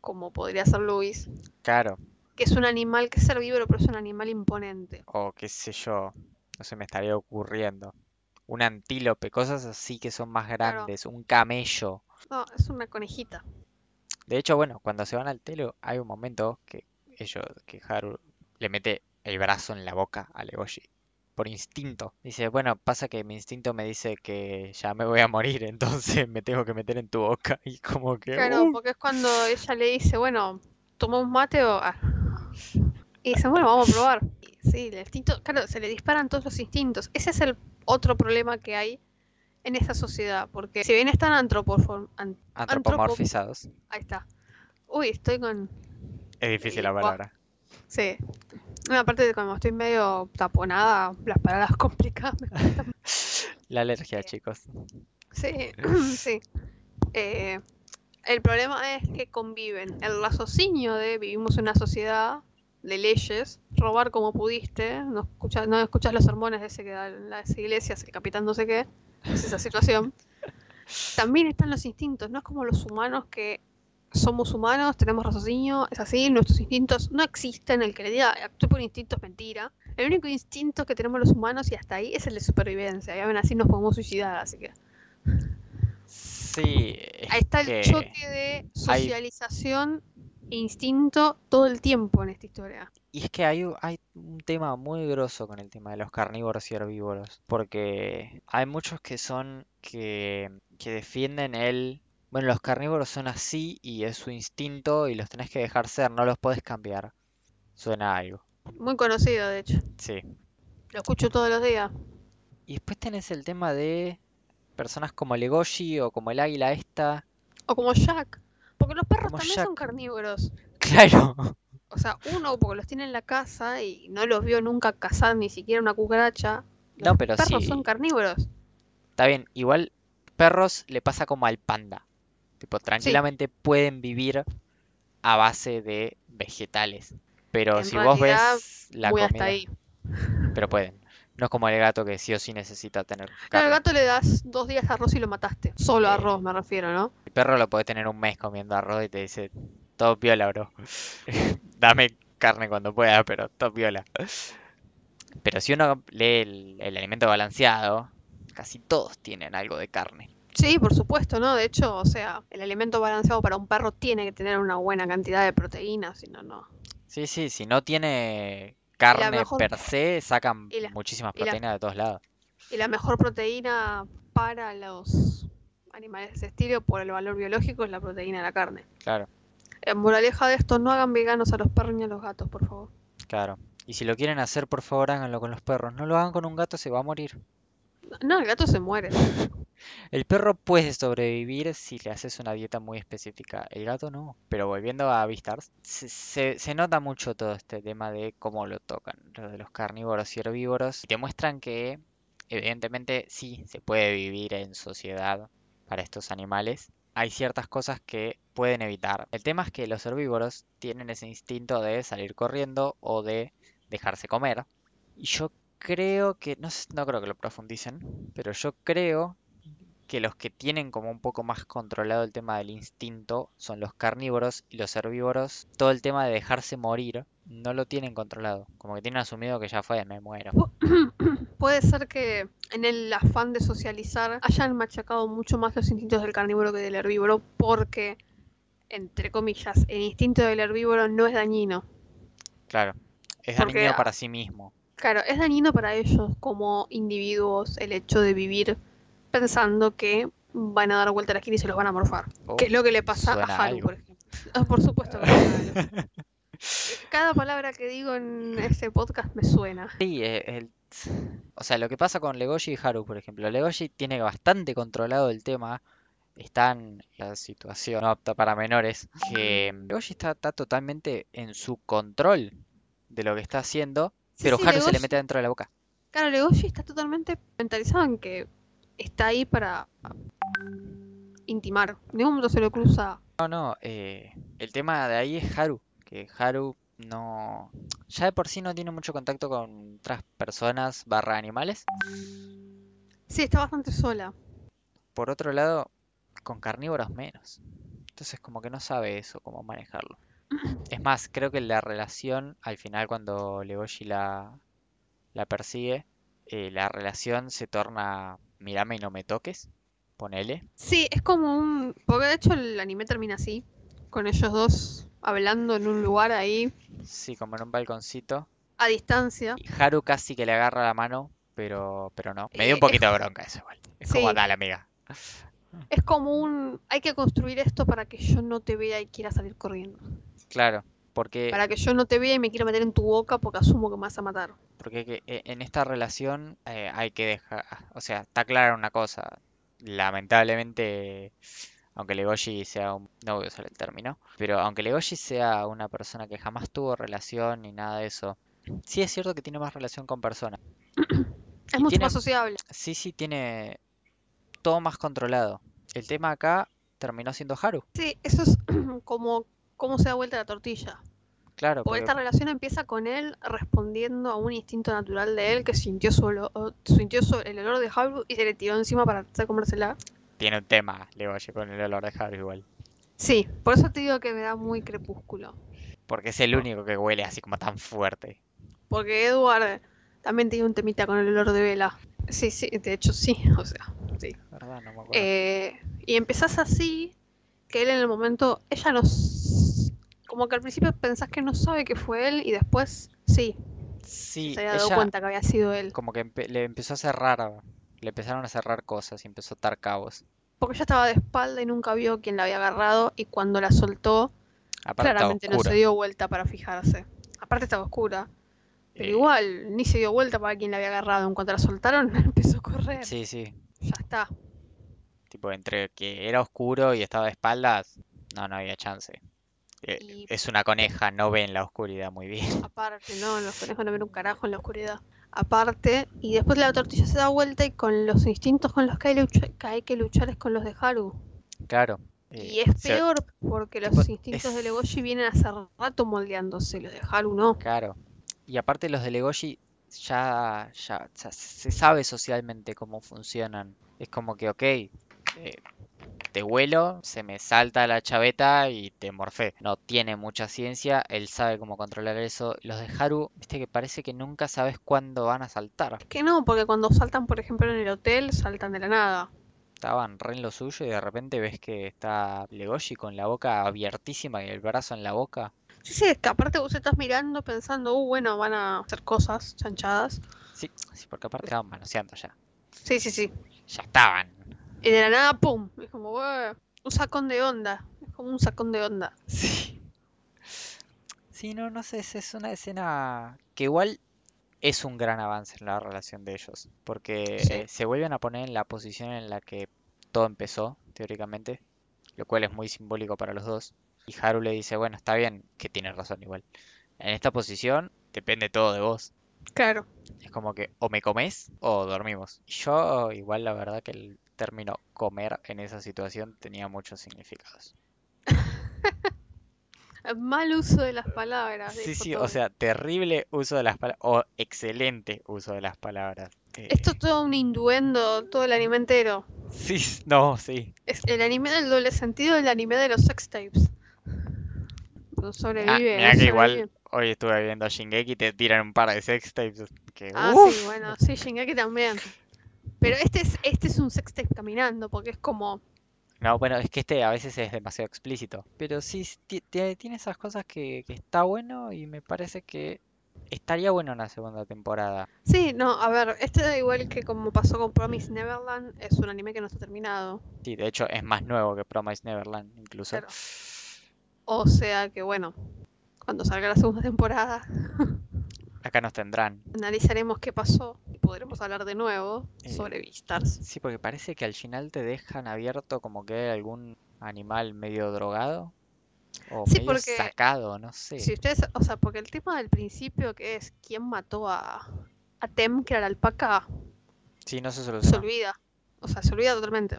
como podría ser Luis, claro, que es un animal que es herbívoro, pero es un animal imponente. o qué sé yo, no se me estaría ocurriendo. Un antílope, cosas así que son más Claro. grandes, un camello. No, es una conejita. De hecho, bueno, cuando se van al telo, hay un momento que ellos, que Haru le mete el brazo en la boca a Legoshi. Por instinto. Dice, bueno, pasa que mi instinto me dice que ya me voy a morir, (laughs) entonces me tengo que meter en tu boca. Y como que... Claro, "Uh". porque es cuando ella le dice, bueno, toma un mate o... ah". Y dice, bueno, vamos a probar. Y sí, el instinto, claro, se le disparan todos los instintos. Ese es el otro problema que hay en esta sociedad, porque si bien están antropoform... an- antropo- Antropomorfizados. Ahí está. Uy, estoy con... Es difícil la lengua. palabra. Sí. No, aparte de como estoy medio taponada, las palabras (laughs) complicadas me. (laughs) La alergia, chicos. Sí, (clears throat) sí. Eh, el problema es que conviven el raciocinio de vivimos en una sociedad de leyes, robar como pudiste, no escuchas, no escuchas los sermones de ese que da en las iglesias, el capitán no sé qué, es esa situación. (laughs) También están los instintos, no es como los humanos que somos humanos, tenemos raciocinio, es así, nuestros instintos no existen, el que le diga actúe por instinto es mentira. El único instinto que tenemos los humanos y hasta ahí es el de supervivencia, y aún así nos podemos suicidar, así que... Sí, Ahí está el que choque de socialización e instinto todo el tiempo en esta historia. Y es que hay, hay un tema muy grosso con el tema de los carnívoros y herbívoros, porque hay muchos que son que, que defienden el, bueno, los carnívoros son así y es su instinto y los tenés que dejar ser, no los podés cambiar. Suena a algo, Muy conocido, de hecho. sí. Lo escucho todos los días. Y después tenés el tema de personas como Legoshi o como el águila esta. O como Jack. Porque los perros Como también Jack. son carnívoros. Claro, O sea, uno porque los tiene en la casa y no los vio nunca cazar ni siquiera una cucaracha. No, Los pero perros sí. son carnívoros. está bien, igual perros le pasa como al panda. Tipo, tranquilamente pueden vivir a base de vegetales. Pero En si vos ves la Muy hasta comida, ahí. pero pueden. No es como el gato que sí o sí necesita tener Claro, al gato le das dos días de arroz y lo mataste. Solo Eh. arroz me refiero, ¿no? El perro lo puede tener un mes comiendo arroz y te dice, todo piola, bro. (laughs) Dame carne cuando pueda, pero todo piola. Pero si uno lee el, el alimento balanceado, casi todos tienen algo de carne. Sí, por supuesto, ¿no? De hecho, o sea, el alimento balanceado para un perro tiene que tener una buena cantidad de proteínas, si no, no. Sí, sí, si no tiene carne mejor- per se, sacan la- muchísimas la- proteínas de todos lados. Y la mejor proteína para los animales de ese estilo, por el valor biológico, es la proteína de la carne. Claro, En moraleja de esto, no hagan veganos a los perros ni a los gatos, por favor. claro. Y si lo quieren hacer, por favor, háganlo con los perros. No lo hagan con un gato, se va a morir. No, el gato se muere. (laughs) El perro puede sobrevivir si le haces una dieta muy específica. El gato no. Pero volviendo a Beastars, se, nota mucho todo este tema de cómo lo tocan, lo de los carnívoros y herbívoros. Y que, evidentemente, sí, se puede vivir en sociedad para estos animales. Hay ciertas cosas que pueden evitar. El tema es que los herbívoros tienen ese instinto de salir corriendo o de dejarse comer. Y yo creo que, no, sé- no creo que lo profundicen, pero yo creo que los que tienen como un poco más controlado el tema del instinto son los carnívoros y los herbívoros. Todo el tema de dejarse morir no lo tienen controlado. Como que tienen asumido que ya fue, me muero. (clears throat) Puede ser que en el afán de socializar hayan machacado mucho más los instintos del carnívoro que del herbívoro, porque, entre comillas, el instinto del herbívoro no es dañino. Claro, es Porque, dañino para sí mismo. Claro, es dañino para ellos como individuos el hecho de vivir pensando que van a dar vuelta a la esquina y se los van a morfar. Oh, que es lo que le pasa suena a Haru, algo. por ejemplo. (laughs) Ah, por supuesto que suena. (laughs) Cada palabra que digo en este podcast me suena. Sí, eh, el- o sea, lo que pasa con Legoshi y Haru, por ejemplo. Legoshi tiene bastante controlado el tema. Está en la situación apta para menores. Que Legoshi está, está totalmente en su control de lo que está haciendo. Pero sí, Haru se le mete dentro de la boca. Claro, Legoshi está totalmente mentalizado en que está ahí para intimar. Ningún momento se le cruza. No, no, eh, el tema de ahí es Haru. Que Haru no... Ya de por sí no tiene mucho contacto con otras personas barra animales. Sí, está bastante sola. Por otro lado, con carnívoros menos. Entonces como que no sabe eso, cómo manejarlo. Es más, creo que la relación, al final cuando Legoshi la, la persigue, eh, la relación se torna mírame y no me toques, ponele. Sí, es como un... Porque de hecho el anime termina así, con ellos dos hablando en un lugar ahí, Sí, como en un balconcito. a distancia. Y Haru casi que le agarra la mano, pero, pero no. Me dio un Eh, poquito de bronca eso igual. Es como, dale amiga. Es como un... Hay que construir esto para que yo no te vea y quiera salir corriendo. Claro, porque... Para que yo no te vea y me quiera meter en tu boca porque asumo que me vas a matar. Porque que- e- en esta relación eh, hay que dejar, o sea, está clara una cosa, lamentablemente, aunque Legoshi sea un, no voy a usar el término, pero aunque Legoshi sea una persona que jamás tuvo relación ni nada de eso, sí es cierto que tiene más relación con personas. (clears throat) Es Y mucho tiene- más sociable. Sí, sí, tiene todo más controlado. El tema acá terminó siendo Haru, Sí, eso es (clears throat) como cómo se da vuelta la tortilla. claro, Porque porque esta relación empieza con él respondiendo a un instinto natural de él que sintió su, olo- o- sintió el olor de Haru y se le tiró encima para tratar de comérsela. tiene un tema Legoshi con el olor de Haru igual, Sí, por eso te digo que me da muy crepúsculo. porque es el único que huele así como tan fuerte. Porque Edward también tiene un temita con el olor de vela. Sí, sí, de hecho sí, o sea, sí. ¿Verdad? No me acuerdo. Eh, y empezás así, que él en el momento, ella no... s- Como que al principio pensás que no sabe que fue él y después sí, Sí, se había dado ella cuenta que había sido él. como que empe- le empezó a cerrar, le empezaron a cerrar cosas y empezó a atar cabos. Porque ella estaba de espalda y nunca vio quién la había agarrado y cuando la soltó, Aparte claramente no se dio vuelta para fijarse. Aparte estaba oscura, pero Eh, igual ni se dio vuelta para quién la había agarrado. En cuanto la soltaron, (laughs) empezó a correr. Sí, sí. Ya está. Tipo, entre que era oscuro y estaba de espaldas, no, no había chance. Eh, Y- Es una coneja, no ve en la oscuridad muy bien. (laughs) Aparte, no, los conejos no ven un carajo en la oscuridad. Aparte, y después la tortilla se da vuelta y con los instintos con los que hay, lucha- que, hay que luchar es con los de Haru. Claro. Y eh, es se- peor porque los tipo, instintos es- de Legoshi vienen hace rato moldeándose, los de Haru no. Claro. Y aparte los de Legoshi ya, ya, ya se sabe socialmente cómo funcionan. Es como que, ok, eh, te huelo, se me salta la chaveta y te morfé. No tiene mucha ciencia, él sabe cómo controlar eso. Los de Haru, viste que parece que nunca sabes cuándo van a saltar. Que no, porque cuando saltan, por ejemplo, en el hotel, saltan de la nada. Estaban re en lo suyo y de repente ves que está Legoshi con la boca abiertísima y el brazo en la boca. Sí, sí, es que aparte vos estás mirando pensando, uh, bueno, van a hacer cosas chanchadas. Sí, sí, porque aparte estaban manoseando ya. Sí, sí, sí. Ya estaban. Y de la nada, ¡pum! Es como, un sacón de onda. Es como un sacón de onda. Sí. Sí, no, no sé, es, es una escena que igual es un gran avance en la relación de ellos, porque Sí. eh, se vuelven a poner en la posición en la que todo empezó, teóricamente, lo cual es muy simbólico para los dos. Y Haru le dice, bueno, está bien, que tienes razón igual. En esta posición depende todo de vos. Claro. Es como que o me comes o dormimos. Yo igual la verdad que el término comer en esa situación tenía muchos significados. (laughs) Mal uso de las palabras. Sí, sí, o sea, terrible uso de las palabras, o excelente uso de las palabras. Eh, Esto es todo un induendo, todo el anime entero. (laughs) Sí, no, sí. Es el anime del doble sentido, el anime de los sex tapes. No Ah, sobrevive, mira no que igual sobrevive. hoy estuve viendo Shingeki y te tiran un par de sex tapes que Ah, uf, sí, bueno, sí, Shingeki también. Pero este es, este es un sex tape caminando, porque es como, No, bueno, es que este a veces es demasiado explícito. Pero sí, tiene esas cosas que, que está bueno y me parece que estaría bueno una segunda temporada. Sí, no, a ver, este igual que como pasó con Promise Neverland, es un anime que no está terminado. Sí, de hecho es más nuevo que Promise Neverland, incluso. Claro. O sea que bueno, cuando salga la segunda temporada, (laughs) Acá nos tendrán. analizaremos qué pasó y podremos hablar de nuevo Eh, sobre Beastars. Sí, porque parece que al final te dejan abierto como que hay algún animal medio drogado o Sí, medio porque sacado, no sé. Si ustedes, o sea, porque el tema del principio que es quién mató a, a Tem, que era la alpaca, Sí, no se se solucionó. olvida. O sea, se olvida totalmente.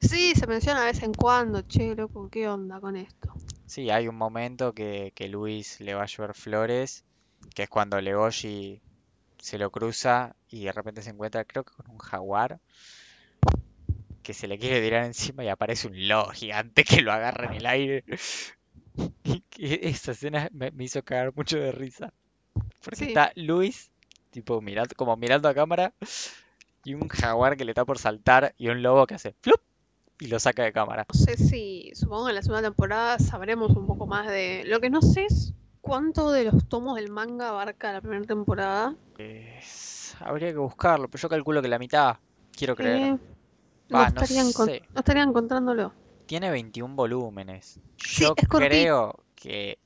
Sí, se menciona de vez en cuando, che, loco, ¿qué onda con esto? Sí, hay un momento que, que Luis le va a llover flores, que es cuando Legoshi se lo cruza y de repente se encuentra, creo que con un jaguar, que se le quiere tirar encima y aparece un lobo gigante que lo agarra en el aire. (laughs) Y esa escena me, me hizo cagar mucho de risa. Porque Sí, está Luis, tipo, mirando, como mirando a cámara, y un jaguar que le está por saltar y un lobo que hace ¡flup! Y lo saca de cámara. no sé si, supongo que en la segunda temporada sabremos un poco más de... Lo que no sé es cuánto de los tomos del manga abarca la primera temporada. Es- habría que buscarlo, pero yo calculo que la mitad, quiero creer. Eh, no Va, no estaría, encon- sé. no estaría encontrándolo. Tiene 21 volúmenes. Sí, Yo cortito. creo que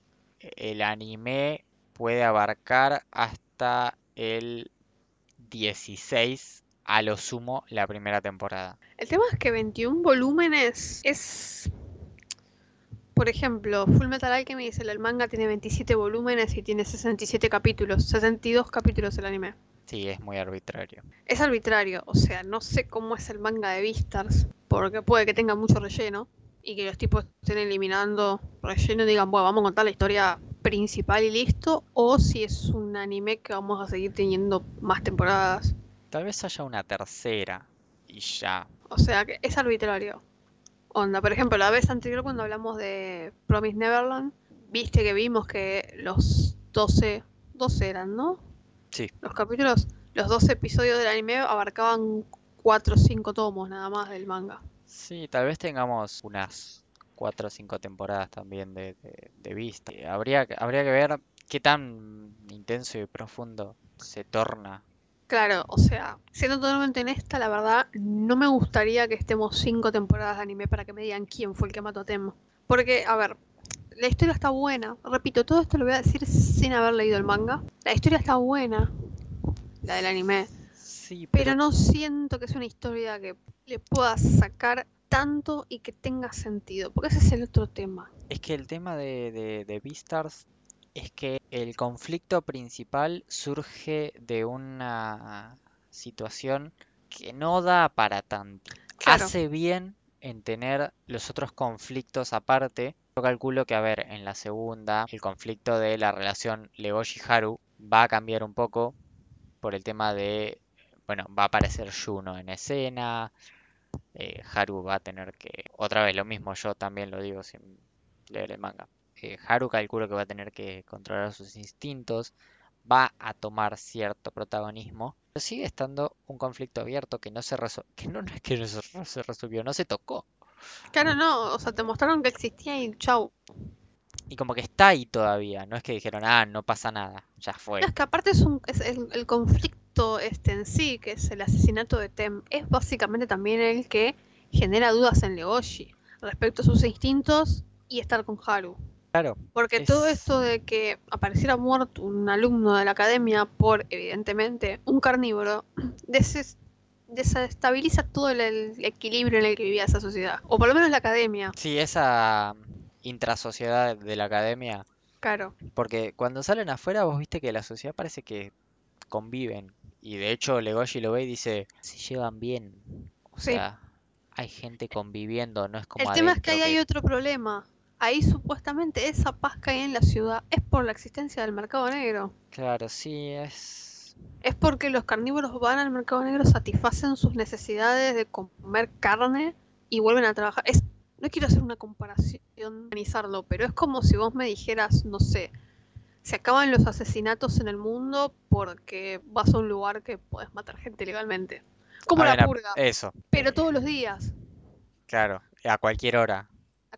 el anime puede abarcar hasta el 16 a lo sumo la primera temporada. El tema es que 21 volúmenes es... Por ejemplo, Full Metal Alchemist, el, el manga tiene 27 volúmenes y tiene 67 capítulos, 62 capítulos el anime. Sí, es muy arbitrario. Es arbitrario, o sea, no sé cómo es el manga de Beastars, porque puede que tenga mucho relleno y que los tipos estén eliminando relleno y digan, bueno, vamos a contar la historia principal y listo, o si es un anime que vamos a seguir teniendo más temporadas. Tal vez haya una tercera y ya. O sea, que es arbitrario. Onda, por ejemplo, la vez anterior cuando hablamos de Promise Neverland, viste que vimos que los 12, 12 eran, ¿no? Sí, Los capítulos, los 12 episodios del anime abarcaban 4 o 5 tomos nada más del manga. sí, tal vez tengamos unas 4 o 5 temporadas también de, de, de vista. Habría, habría que ver qué tan intenso y profundo se torna. Claro, o sea, siendo totalmente honesta, la verdad, no me gustaría que estemos 5 temporadas de anime para que me digan quién fue el que mató a Temo. Porque, a ver, la historia está buena. Repito, todo esto lo voy a decir sin haber leído el manga. La historia está buena, la del anime. Sí, Pero pero no siento que sea una historia que le pueda sacar tanto y que tenga sentido. Porque ese es el otro tema. es que el tema de, de, de Beastars es que el conflicto principal surge de una situación que no da para tanto. Claro. Hace bien en tener los otros conflictos aparte. Yo calculo que, a ver, en la segunda, el conflicto de la relación Legoshi-Haru va a cambiar un poco por el tema de, bueno, va a aparecer Juno en escena, eh, Haru va a tener que, otra vez lo mismo, yo también lo digo sin leer el manga. Eh, Haru calculo que va a tener que controlar sus instintos, va a tomar cierto protagonismo, pero sigue estando un conflicto abierto que no se resol- que no, (laughs) no es que no se, no se resolvió, no se tocó. Claro, no, o sea, te mostraron que existía y chau. Y como que está ahí todavía, no es que dijeron, ah, no pasa nada, ya fue. No, es que aparte es, un, es el, el conflicto este en sí, que es el asesinato de Tem, es básicamente también el que genera dudas en Legoshi respecto a sus instintos y estar con Haru. Claro, Porque todo Es- esto de que apareciera muerto un alumno de la academia por, evidentemente, un carnívoro, (clears throat) deses- desestabiliza todo el, el equilibrio en el que vivía esa sociedad. O por lo menos la academia, sí, esa intrasociedad de la academia, claro. porque cuando salen afuera vos viste que la sociedad parece que conviven, y de hecho Legoshi lo ve y dice, se llevan bien, o Sí. sea, hay gente conviviendo, no es como El tema es que ahí hay otro problema. Ahí supuestamente esa paz que hay en la ciudad es por la existencia del mercado negro. Claro, sí, es... Es porque los carnívoros van al mercado negro, satisfacen sus necesidades de comer carne y vuelven a trabajar. Es, no quiero hacer una comparación, organizarlo, pero es como si vos me dijeras, no sé, se acaban los asesinatos en el mundo porque vas a un lugar que podés matar gente legalmente. Como a la ver, purga, Eso, pero todos los días, claro, a cualquier hora.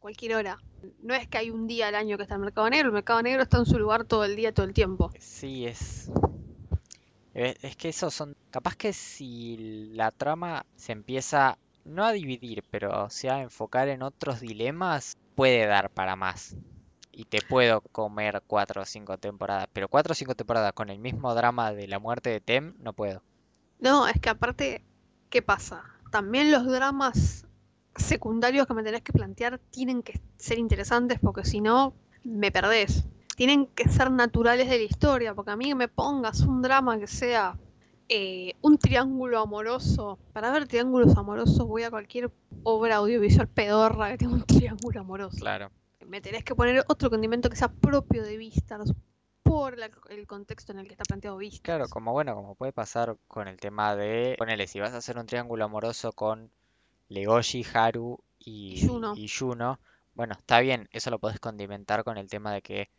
Cualquier hora. No es que hay un día al año que está el mercado negro, el mercado negro está en su lugar todo el día, todo el tiempo. Sí, es... Es que esos son... Capaz que si la trama se empieza, no a dividir, pero se a enfocar en otros dilemas, puede dar para más. Y te puedo comer cuatro o cinco temporadas. Pero cuatro o cinco temporadas con el mismo drama de la muerte de Tem, no puedo. No, es que aparte, ¿qué pasa? También los dramas secundarios que me tenés que plantear tienen que ser interesantes porque si no, me perdés. Tienen que ser naturales de la historia, porque a mí que me pongas un drama que sea eh, un triángulo amoroso. Para ver triángulos amorosos voy a cualquier obra audiovisual pedorra que tenga un (laughs) triángulo amoroso. Claro. Me tenés que poner otro condimento que sea propio de Vistas por la- el contexto en el que está planteado Vistas. Claro, como bueno, como puede pasar con el tema de... Ponele, si vas a hacer un triángulo amoroso con Legoshi, Haru y, Y Yuno, bueno, está bien, eso lo podés condimentar con el tema de que,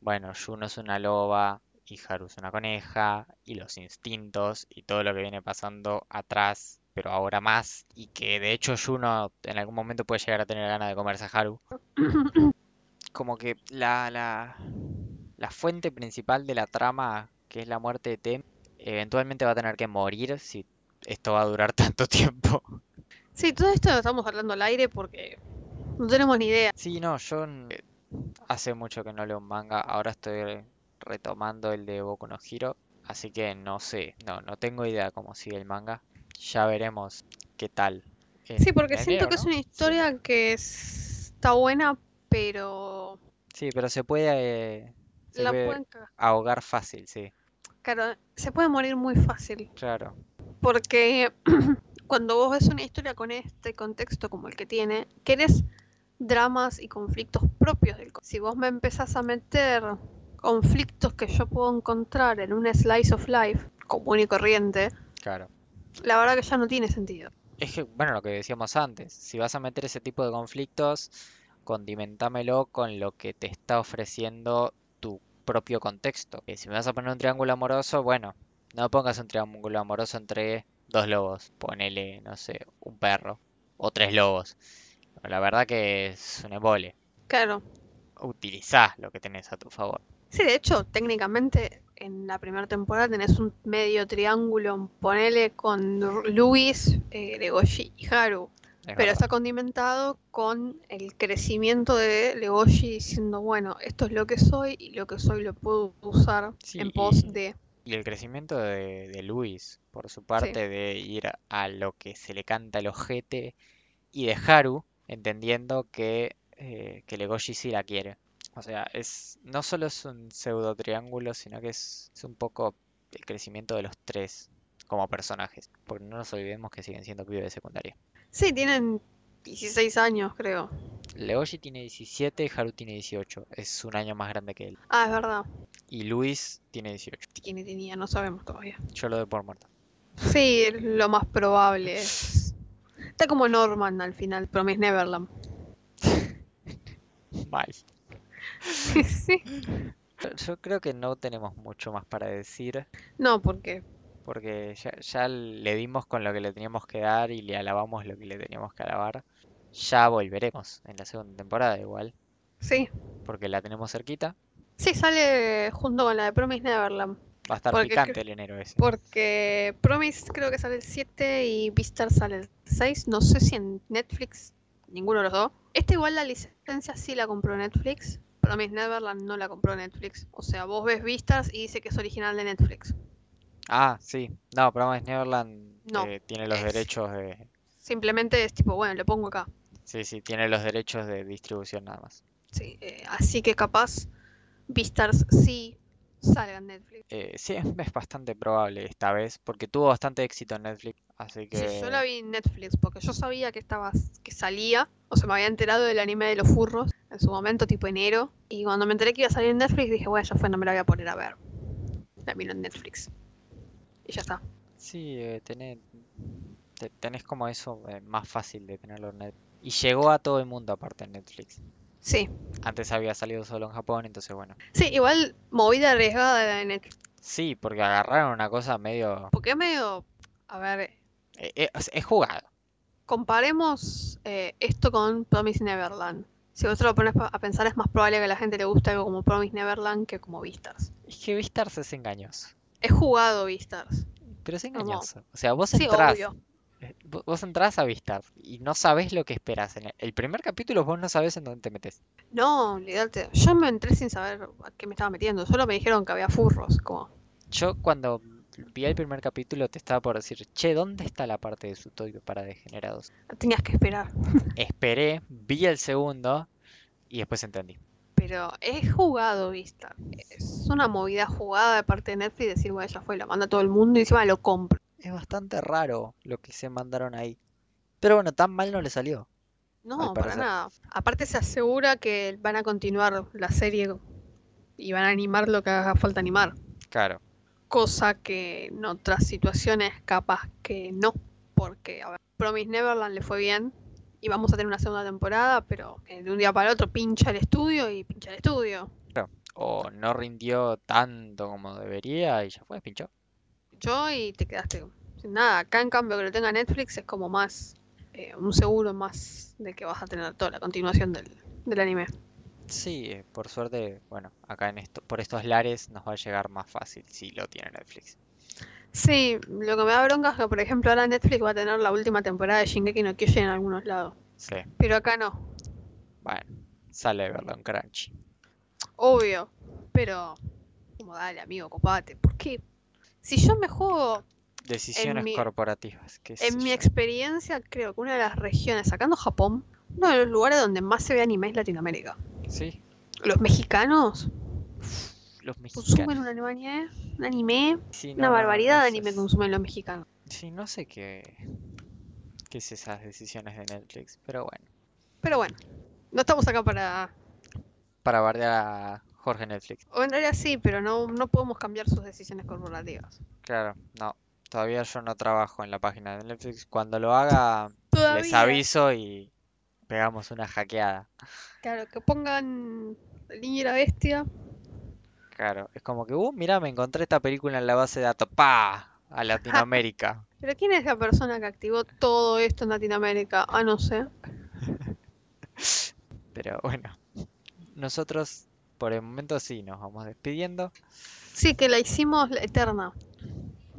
bueno, Yuno es una loba y Haru es una coneja y los instintos y todo lo que viene pasando atrás, pero ahora más, y que de hecho Yuno en algún momento puede llegar a tener ganas de comerse a Haru. (coughs) Como que la, la, la fuente principal de la trama, que es la muerte de Tem, eventualmente va a tener que morir si esto va a durar (laughs) tanto tiempo. Sí, todo esto lo estamos hablando al aire porque no tenemos ni idea. Sí, no, yo hace mucho que no leo un manga, ahora estoy retomando el de Boku no Hero, así que no sé, no, no tengo idea cómo sigue el manga. Ya veremos qué tal. Sí, porque siento que es una Sí. historia que es- está buena, pero Sí, pero se puede, eh, se la puede pueden cagar. ahogar fácil, sí, Claro, se puede morir muy fácil. claro. Porque (clears throat) cuando vos ves una historia con este contexto como el que tiene, querés dramas y conflictos propios del Si vos me empezás a meter conflictos que yo puedo encontrar en un slice of life común y corriente, Claro. la verdad que ya no tiene sentido. Es que, bueno, lo que decíamos antes, si vas a meter ese tipo de conflictos, condimentámelo con lo que te está ofreciendo tu propio contexto. Eh, si me vas a poner un triángulo amoroso, bueno, no pongas un triángulo amoroso entre dos lobos, ponele, no sé, un perro o tres lobos. La verdad que es un embole. Claro. Utilizá lo que tenés a tu favor. Sí, de hecho, técnicamente en la primera temporada tenés un medio triángulo, ponele con Luis, eh, Legoshi y Haru. Es Pero verdad. está condimentado con el crecimiento de Legoshi diciendo, bueno, esto es lo que soy y lo que soy lo puedo usar Sí, en pos de... Y el crecimiento de, de Luis, por su parte, de ir a lo que se le canta el ojete, y de Haru, entendiendo que, eh, que Legoshi sí la quiere. O sea, es, no solo es un pseudo triángulo, sino que es, es un poco el crecimiento de los tres como personajes. Porque no nos olvidemos que siguen siendo pibes de secundaria. Sí, tienen 16 años, creo. Legoshi tiene 17 y Haru tiene 18. Es un año más grande que él. Ah, es verdad. Y Luis tiene 18. ¿Quién tenía? No sabemos todavía. Yo lo doy por muerto. Sí, lo más probable es... Está como Norman al final, Promise Neverland. (laughs) Mal. (laughs) sí. Yo creo que no tenemos mucho más para decir, No, porque... porque ya, ya le dimos con lo que le teníamos que dar y le alabamos lo que le teníamos que alabar. Ya volveremos en la segunda temporada igual, Sí. porque la tenemos cerquita. Sí, sale junto con la de Promise Neverland. Va a estar Porque picante el enero ese. Porque Promise creo que sale el 7 y Beastar sale el 6. No sé si en Netflix, ninguno de los dos. Esta igual la licencia sí la compró Netflix. Promise Neverland no la compró Netflix. O sea, vos ves Beastars y dice que es original de Netflix. Ah, sí. No, Promise Neverland No, eh, tiene los es- derechos de... Simplemente es tipo, bueno, le pongo acá. Sí, sí, tiene los derechos de distribución nada más. Sí, eh, así que capaz Beastars sí salga en Netflix. Eh, sí, es, es bastante probable esta vez, porque tuvo bastante éxito en Netflix, así Sí, que... yo la vi en Netflix porque yo sabía que estaba, que salía, o sea, me había enterado del anime de los furros en su momento, tipo enero, y cuando me enteré que iba a salir en Netflix dije, bueno, ya fue, no me la voy a poner a ver. La miro en Netflix. Y ya está. Sí, eh, tenés, te- tenés como eso eh, más fácil de tenerlo en Netflix. Y llegó a todo el mundo aparte en Netflix. Sí. Antes había salido solo en Japón, entonces bueno. Sí, igual movida arriesgada de Netflix. Sí, porque agarraron una cosa medio... Porque es medio, a ver, eh, eh, es, es jugado. comparemos eh, esto con Promise Neverland. Si vos te lo pones a pensar, es más probable que a la gente le guste algo como Promise Neverland que como Beastars. Es que Beastars es engañoso. He jugado Beastars. Pero es Como- engañoso. O sea, vos Sí, entrás, obvio. eh, vo- vos entrás a Beastars y no sabés lo que esperas. En el, primer capítulo vos no sabés en dónde te metes. No, olvídate. Yo me entré sin saber a qué me estaba metiendo. Solo me dijeron que había furros. Como, Yo cuando vi el primer capítulo te estaba por decir, che, ¿dónde está la parte de Sutoyo para degenerados? tenías que esperar. Esperé, vi el segundo y después entendí. Pero he jugado Beastars. Es una movida jugada de parte de Netflix decir, bueno, ya fue, lo manda todo el mundo y encima lo compro. Es bastante raro lo que se mandaron ahí. Pero bueno, tan mal no le salió. No, para nada. Aparte se asegura que van a continuar la serie y van a animar lo que haga falta animar. Claro. Cosa que en otras situaciones capaz que no. Porque, a ver, Promise Neverland le fue bien y vamos a tener una segunda temporada, pero eh, de un día para el otro pincha el estudio y pincha el estudio. O no rindió tanto como debería y ya fue, pinchó. Yo y te quedaste sin nada. Acá en cambio que lo tenga Netflix es como más eh, un seguro más de que vas a tener toda la continuación del, del anime. Sí, por suerte, bueno, acá en esto, por estos lares nos va a llegar más fácil si lo tiene Netflix. Sí, lo que me da bronca es que por ejemplo ahora Netflix va a tener la última temporada de Shingeki no Kyojin en algunos lados. Sí, Pero acá no. bueno, sale de verlo en Crunchy. Obvio. Pero, como dale, amigo, copate. ¿Por qué? Si yo me juego, Decisiones mi- corporativas, qué en mi yo. experiencia, creo que una de las regiones, sacando Japón, uno de los lugares donde más se ve anime es Latinoamérica. Sí, Los mexicanos los consumen mexicanos. un anime, un anime, Sí, no, una no, barbaridad de anime consumen los mexicanos. Sí, no sé qué, qué es esas decisiones de Netflix, pero bueno. Pero bueno, no estamos acá para... Para bardear a Jorge Netflix. O en realidad sí, pero no, no podemos cambiar sus decisiones corporativas. Claro, no. Todavía yo no trabajo en la página de Netflix. Cuando lo haga, les aviso y pegamos una hackeada. Claro, que pongan el niño y la bestia. Claro, es como que, uh, mira, me encontré esta película en la base de datos. ¡Pa! A Latinoamérica. (laughs) Pero ¿quién es la persona que activó todo esto en Latinoamérica? Ah, no sé. (laughs) Pero bueno, nosotros por el momento sí nos vamos despidiendo. Sí, que la hicimos eterna.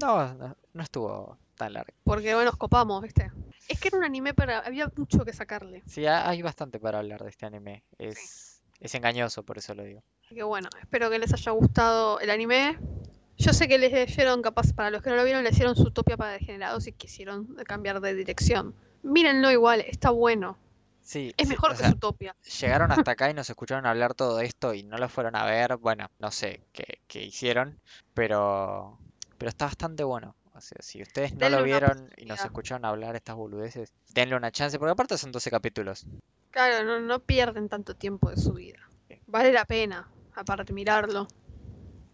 No, no, no estuvo tan largo. Porque bueno, nos copamos, ¿viste? Es que era un anime para. Había mucho que sacarle. Sí, ha- hay bastante para hablar de este anime. Es, es engañoso, por eso lo digo. Que bueno, espero que les haya gustado el anime. Yo sé que les leyeron, capaz, para los que no lo vieron, le hicieron su topia para degenerados y quisieron cambiar de dirección. Mírenlo igual, está bueno. Sí, Es mejor que sea, su topia. llegaron hasta acá y (laughs) nos escucharon hablar todo esto y no lo fueron a ver. Bueno, no sé qué, qué hicieron, pero, pero está bastante bueno. O sea, si ustedes no Denle lo vieron y nos escucharon hablar estas boludeces, denle una chance, porque aparte son 12 capítulos. Claro, no, no pierden tanto tiempo de su vida. Vale la pena, aparte mirarlo.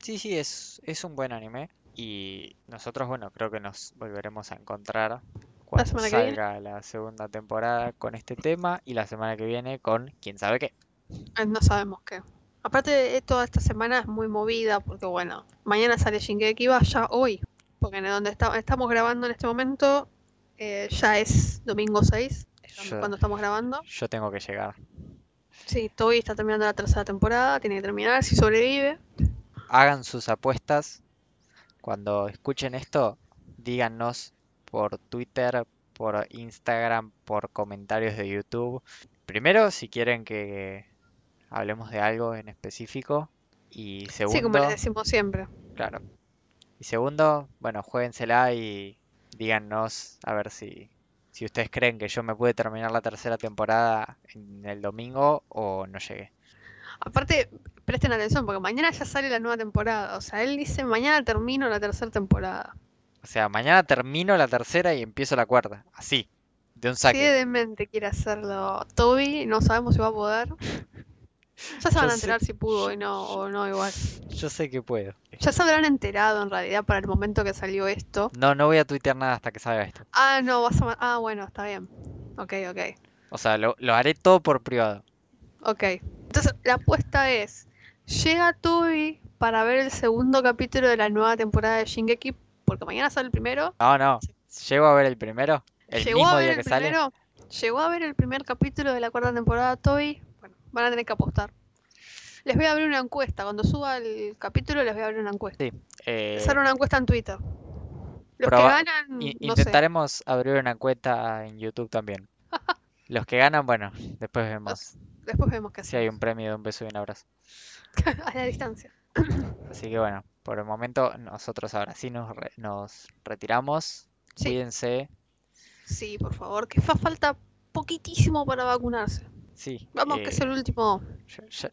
Sí, sí, es, es un buen anime. Y nosotros, bueno, creo que nos volveremos a encontrar cuando salga la segunda temporada con este tema y la semana que viene con quién sabe qué. Eh, No sabemos qué. Aparte, eh, toda esta semana es muy movida porque, bueno, mañana sale Shingeki ya hoy. Porque en donde está- estamos grabando en este momento eh, ya es domingo 6, Yo- cuando estamos grabando. Yo tengo que llegar. Sí, Toby está terminando la tercera temporada, tiene que terminar, si sobrevive. Hagan sus apuestas. Cuando escuchen esto, díganos por Twitter, por Instagram, por comentarios de YouTube. Primero, si quieren que hablemos de algo en específico. Y Sí, como segundo, les decimos siempre. claro. Y segundo, bueno, juéguensela y díganos a ver si, si ustedes creen que yo me pude terminar la tercera temporada en el domingo o no llegué. Aparte, presten atención porque mañana ya sale la nueva temporada. O sea, él dice, mañana termino la tercera temporada. O sea, mañana termino la tercera y empiezo la cuarta. Así, de un saque. demente quiere hacerlo Toby, no sabemos si va a poder. Ya se van Yo a sé- enterar si pudo y no, o no igual. Yo sé que puedo. Ya se habrán enterado en realidad para el momento que salió esto. No, no voy a tuitear nada hasta que salga esto. Ah, no, vas a... Ah, bueno, está bien. Ok, ok. O sea, lo, lo haré todo por privado. Ok. Entonces, la apuesta es, llega Toby para ver el segundo capítulo de la nueva temporada de Shingeki, porque mañana sale el primero. No, no. Llego a ver el primero. El llegó mismo a ver día el que sale. primero, llegó a ver el primer capítulo de la cuarta temporada Toby. Van a tener que apostar. Les voy a abrir una encuesta. Cuando suba el capítulo les voy a abrir una encuesta. Sí. eh, Hacer una encuesta en Twitter. Los que ganan, i- no sé. intentaremos abrir una cuenta en YouTube también. (laughs) Los que ganan, bueno, después vemos Después vemos qué si hay un premio de un beso y un abrazo. (laughs) A la distancia. (coughs) Así que bueno, por el momento nosotros ahora sí nos, re- nos retiramos. Sí. Cuídense. Sí, por favor, que fa falta poquitísimo para vacunarse. Sí, Vamos, que eh, es el último.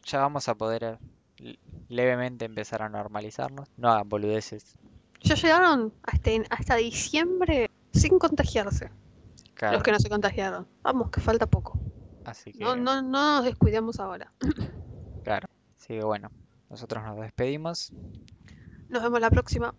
ya, vamos a poder eh, levemente empezar a normalizarnos. No hagan boludeces. Ya llegaron hasta, hasta diciembre sin contagiarse. Claro, Los que no se contagiaron. Vamos, que falta poco. así que, No, no, no nos descuidemos ahora. claro. Así que bueno, nosotros nos despedimos. Nos vemos la próxima.